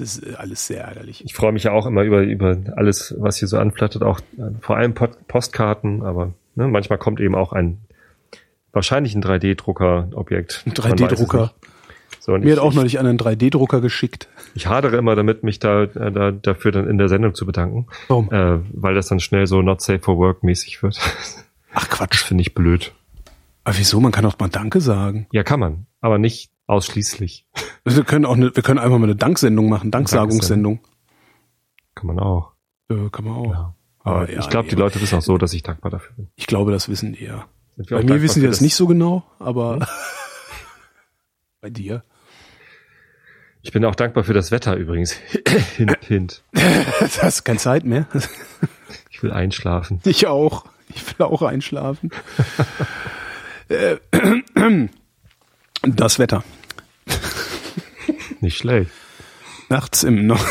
Ist äh, alles sehr ärgerlich. Ich freue mich ja auch immer über, über alles, was hier so anflattert, auch äh, vor allem Postkarten, aber ne, manchmal kommt eben auch ein wahrscheinlich ein 3D-Drucker-Objekt. Ein Man weiß es 3D-Drucker. nicht. So, Mir ich, hat auch ich, neulich einen 3D-Drucker geschickt. ich hadere immer damit, mich da, äh, da dafür dann in der Sendung zu bedanken, Warum? äh, weil das dann schnell so not safe for work mäßig wird. Ach Quatsch. Finde ich blöd. Aber wieso? Man kann auch mal Danke sagen. Ja, kann man, aber nicht ausschließlich. Wir können auch eine, wir können einfach mal eine Danksendung machen, Danksagungssendung. Kann man auch. Ja, kann man auch. Ja. Aber ja, ich glaube, die Leute wissen auch so, dass ich dankbar dafür bin. Ich glaube, das wissen die ja. Bei mir wissen die Hm? das nicht so genau, aber bei dir. Ich bin auch dankbar für das Wetter übrigens. hint, hint. Du hast keine Zeit mehr. Ich will einschlafen. Ich auch. Ich will auch einschlafen. Äh, Das Wetter. Nicht schlecht. Nachts im Norden.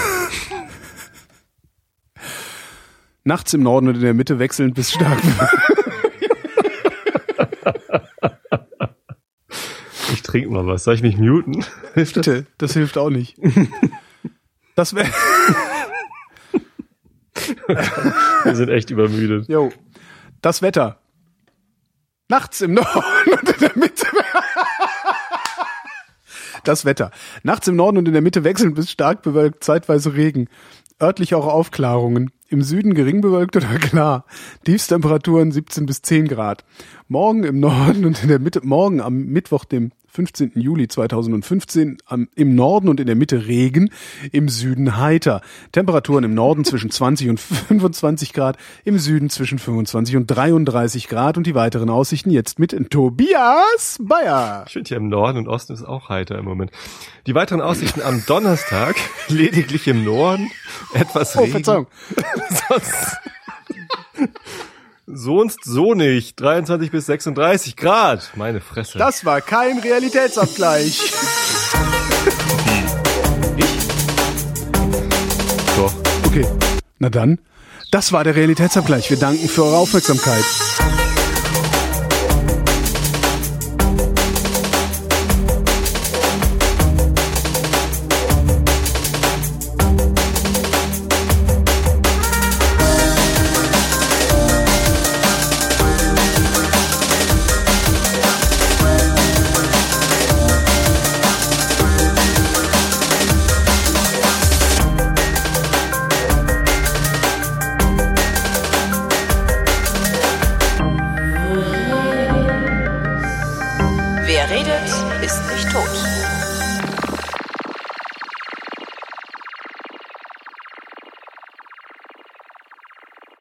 Nachts im Norden und in der Mitte wechselnd bis stark. Ich trinke mal was. Soll ich mich muten? Hilft das? Bitte, das hilft auch nicht. Das wäre. Wir sind echt übermüdet. Jo. Das Wetter. Nachts im Norden und in der Mitte. Das Wetter. Nachts im Norden und in der Mitte wechselnd bis stark bewölkt, zeitweise Regen. Örtlich auch Aufklärungen. Im Süden gering bewölkt oder klar. Tiefstemperaturen 17 bis 10 Grad. Morgen im Norden und in der Mitte, morgen am Mittwoch, dem 15. Juli 2015 am, im Norden und in der Mitte Regen, im Süden heiter. Temperaturen im Norden zwischen 20 und 25 Grad, im Süden zwischen 25 und 33 Grad und die weiteren Aussichten jetzt mit Tobias Bayer. Ich finde hier im Norden und Osten ist auch heiter im Moment. Die weiteren Aussichten am Donnerstag lediglich im Norden etwas Regen. Oh, Verzeihung. Sonst sonst so nicht. 23 bis 36 Grad. Meine Fresse. Das war kein Realitätsabgleich. ich? Doch. Okay. Na dann. Das war der Realitätsabgleich. Wir danken für eure Aufmerksamkeit.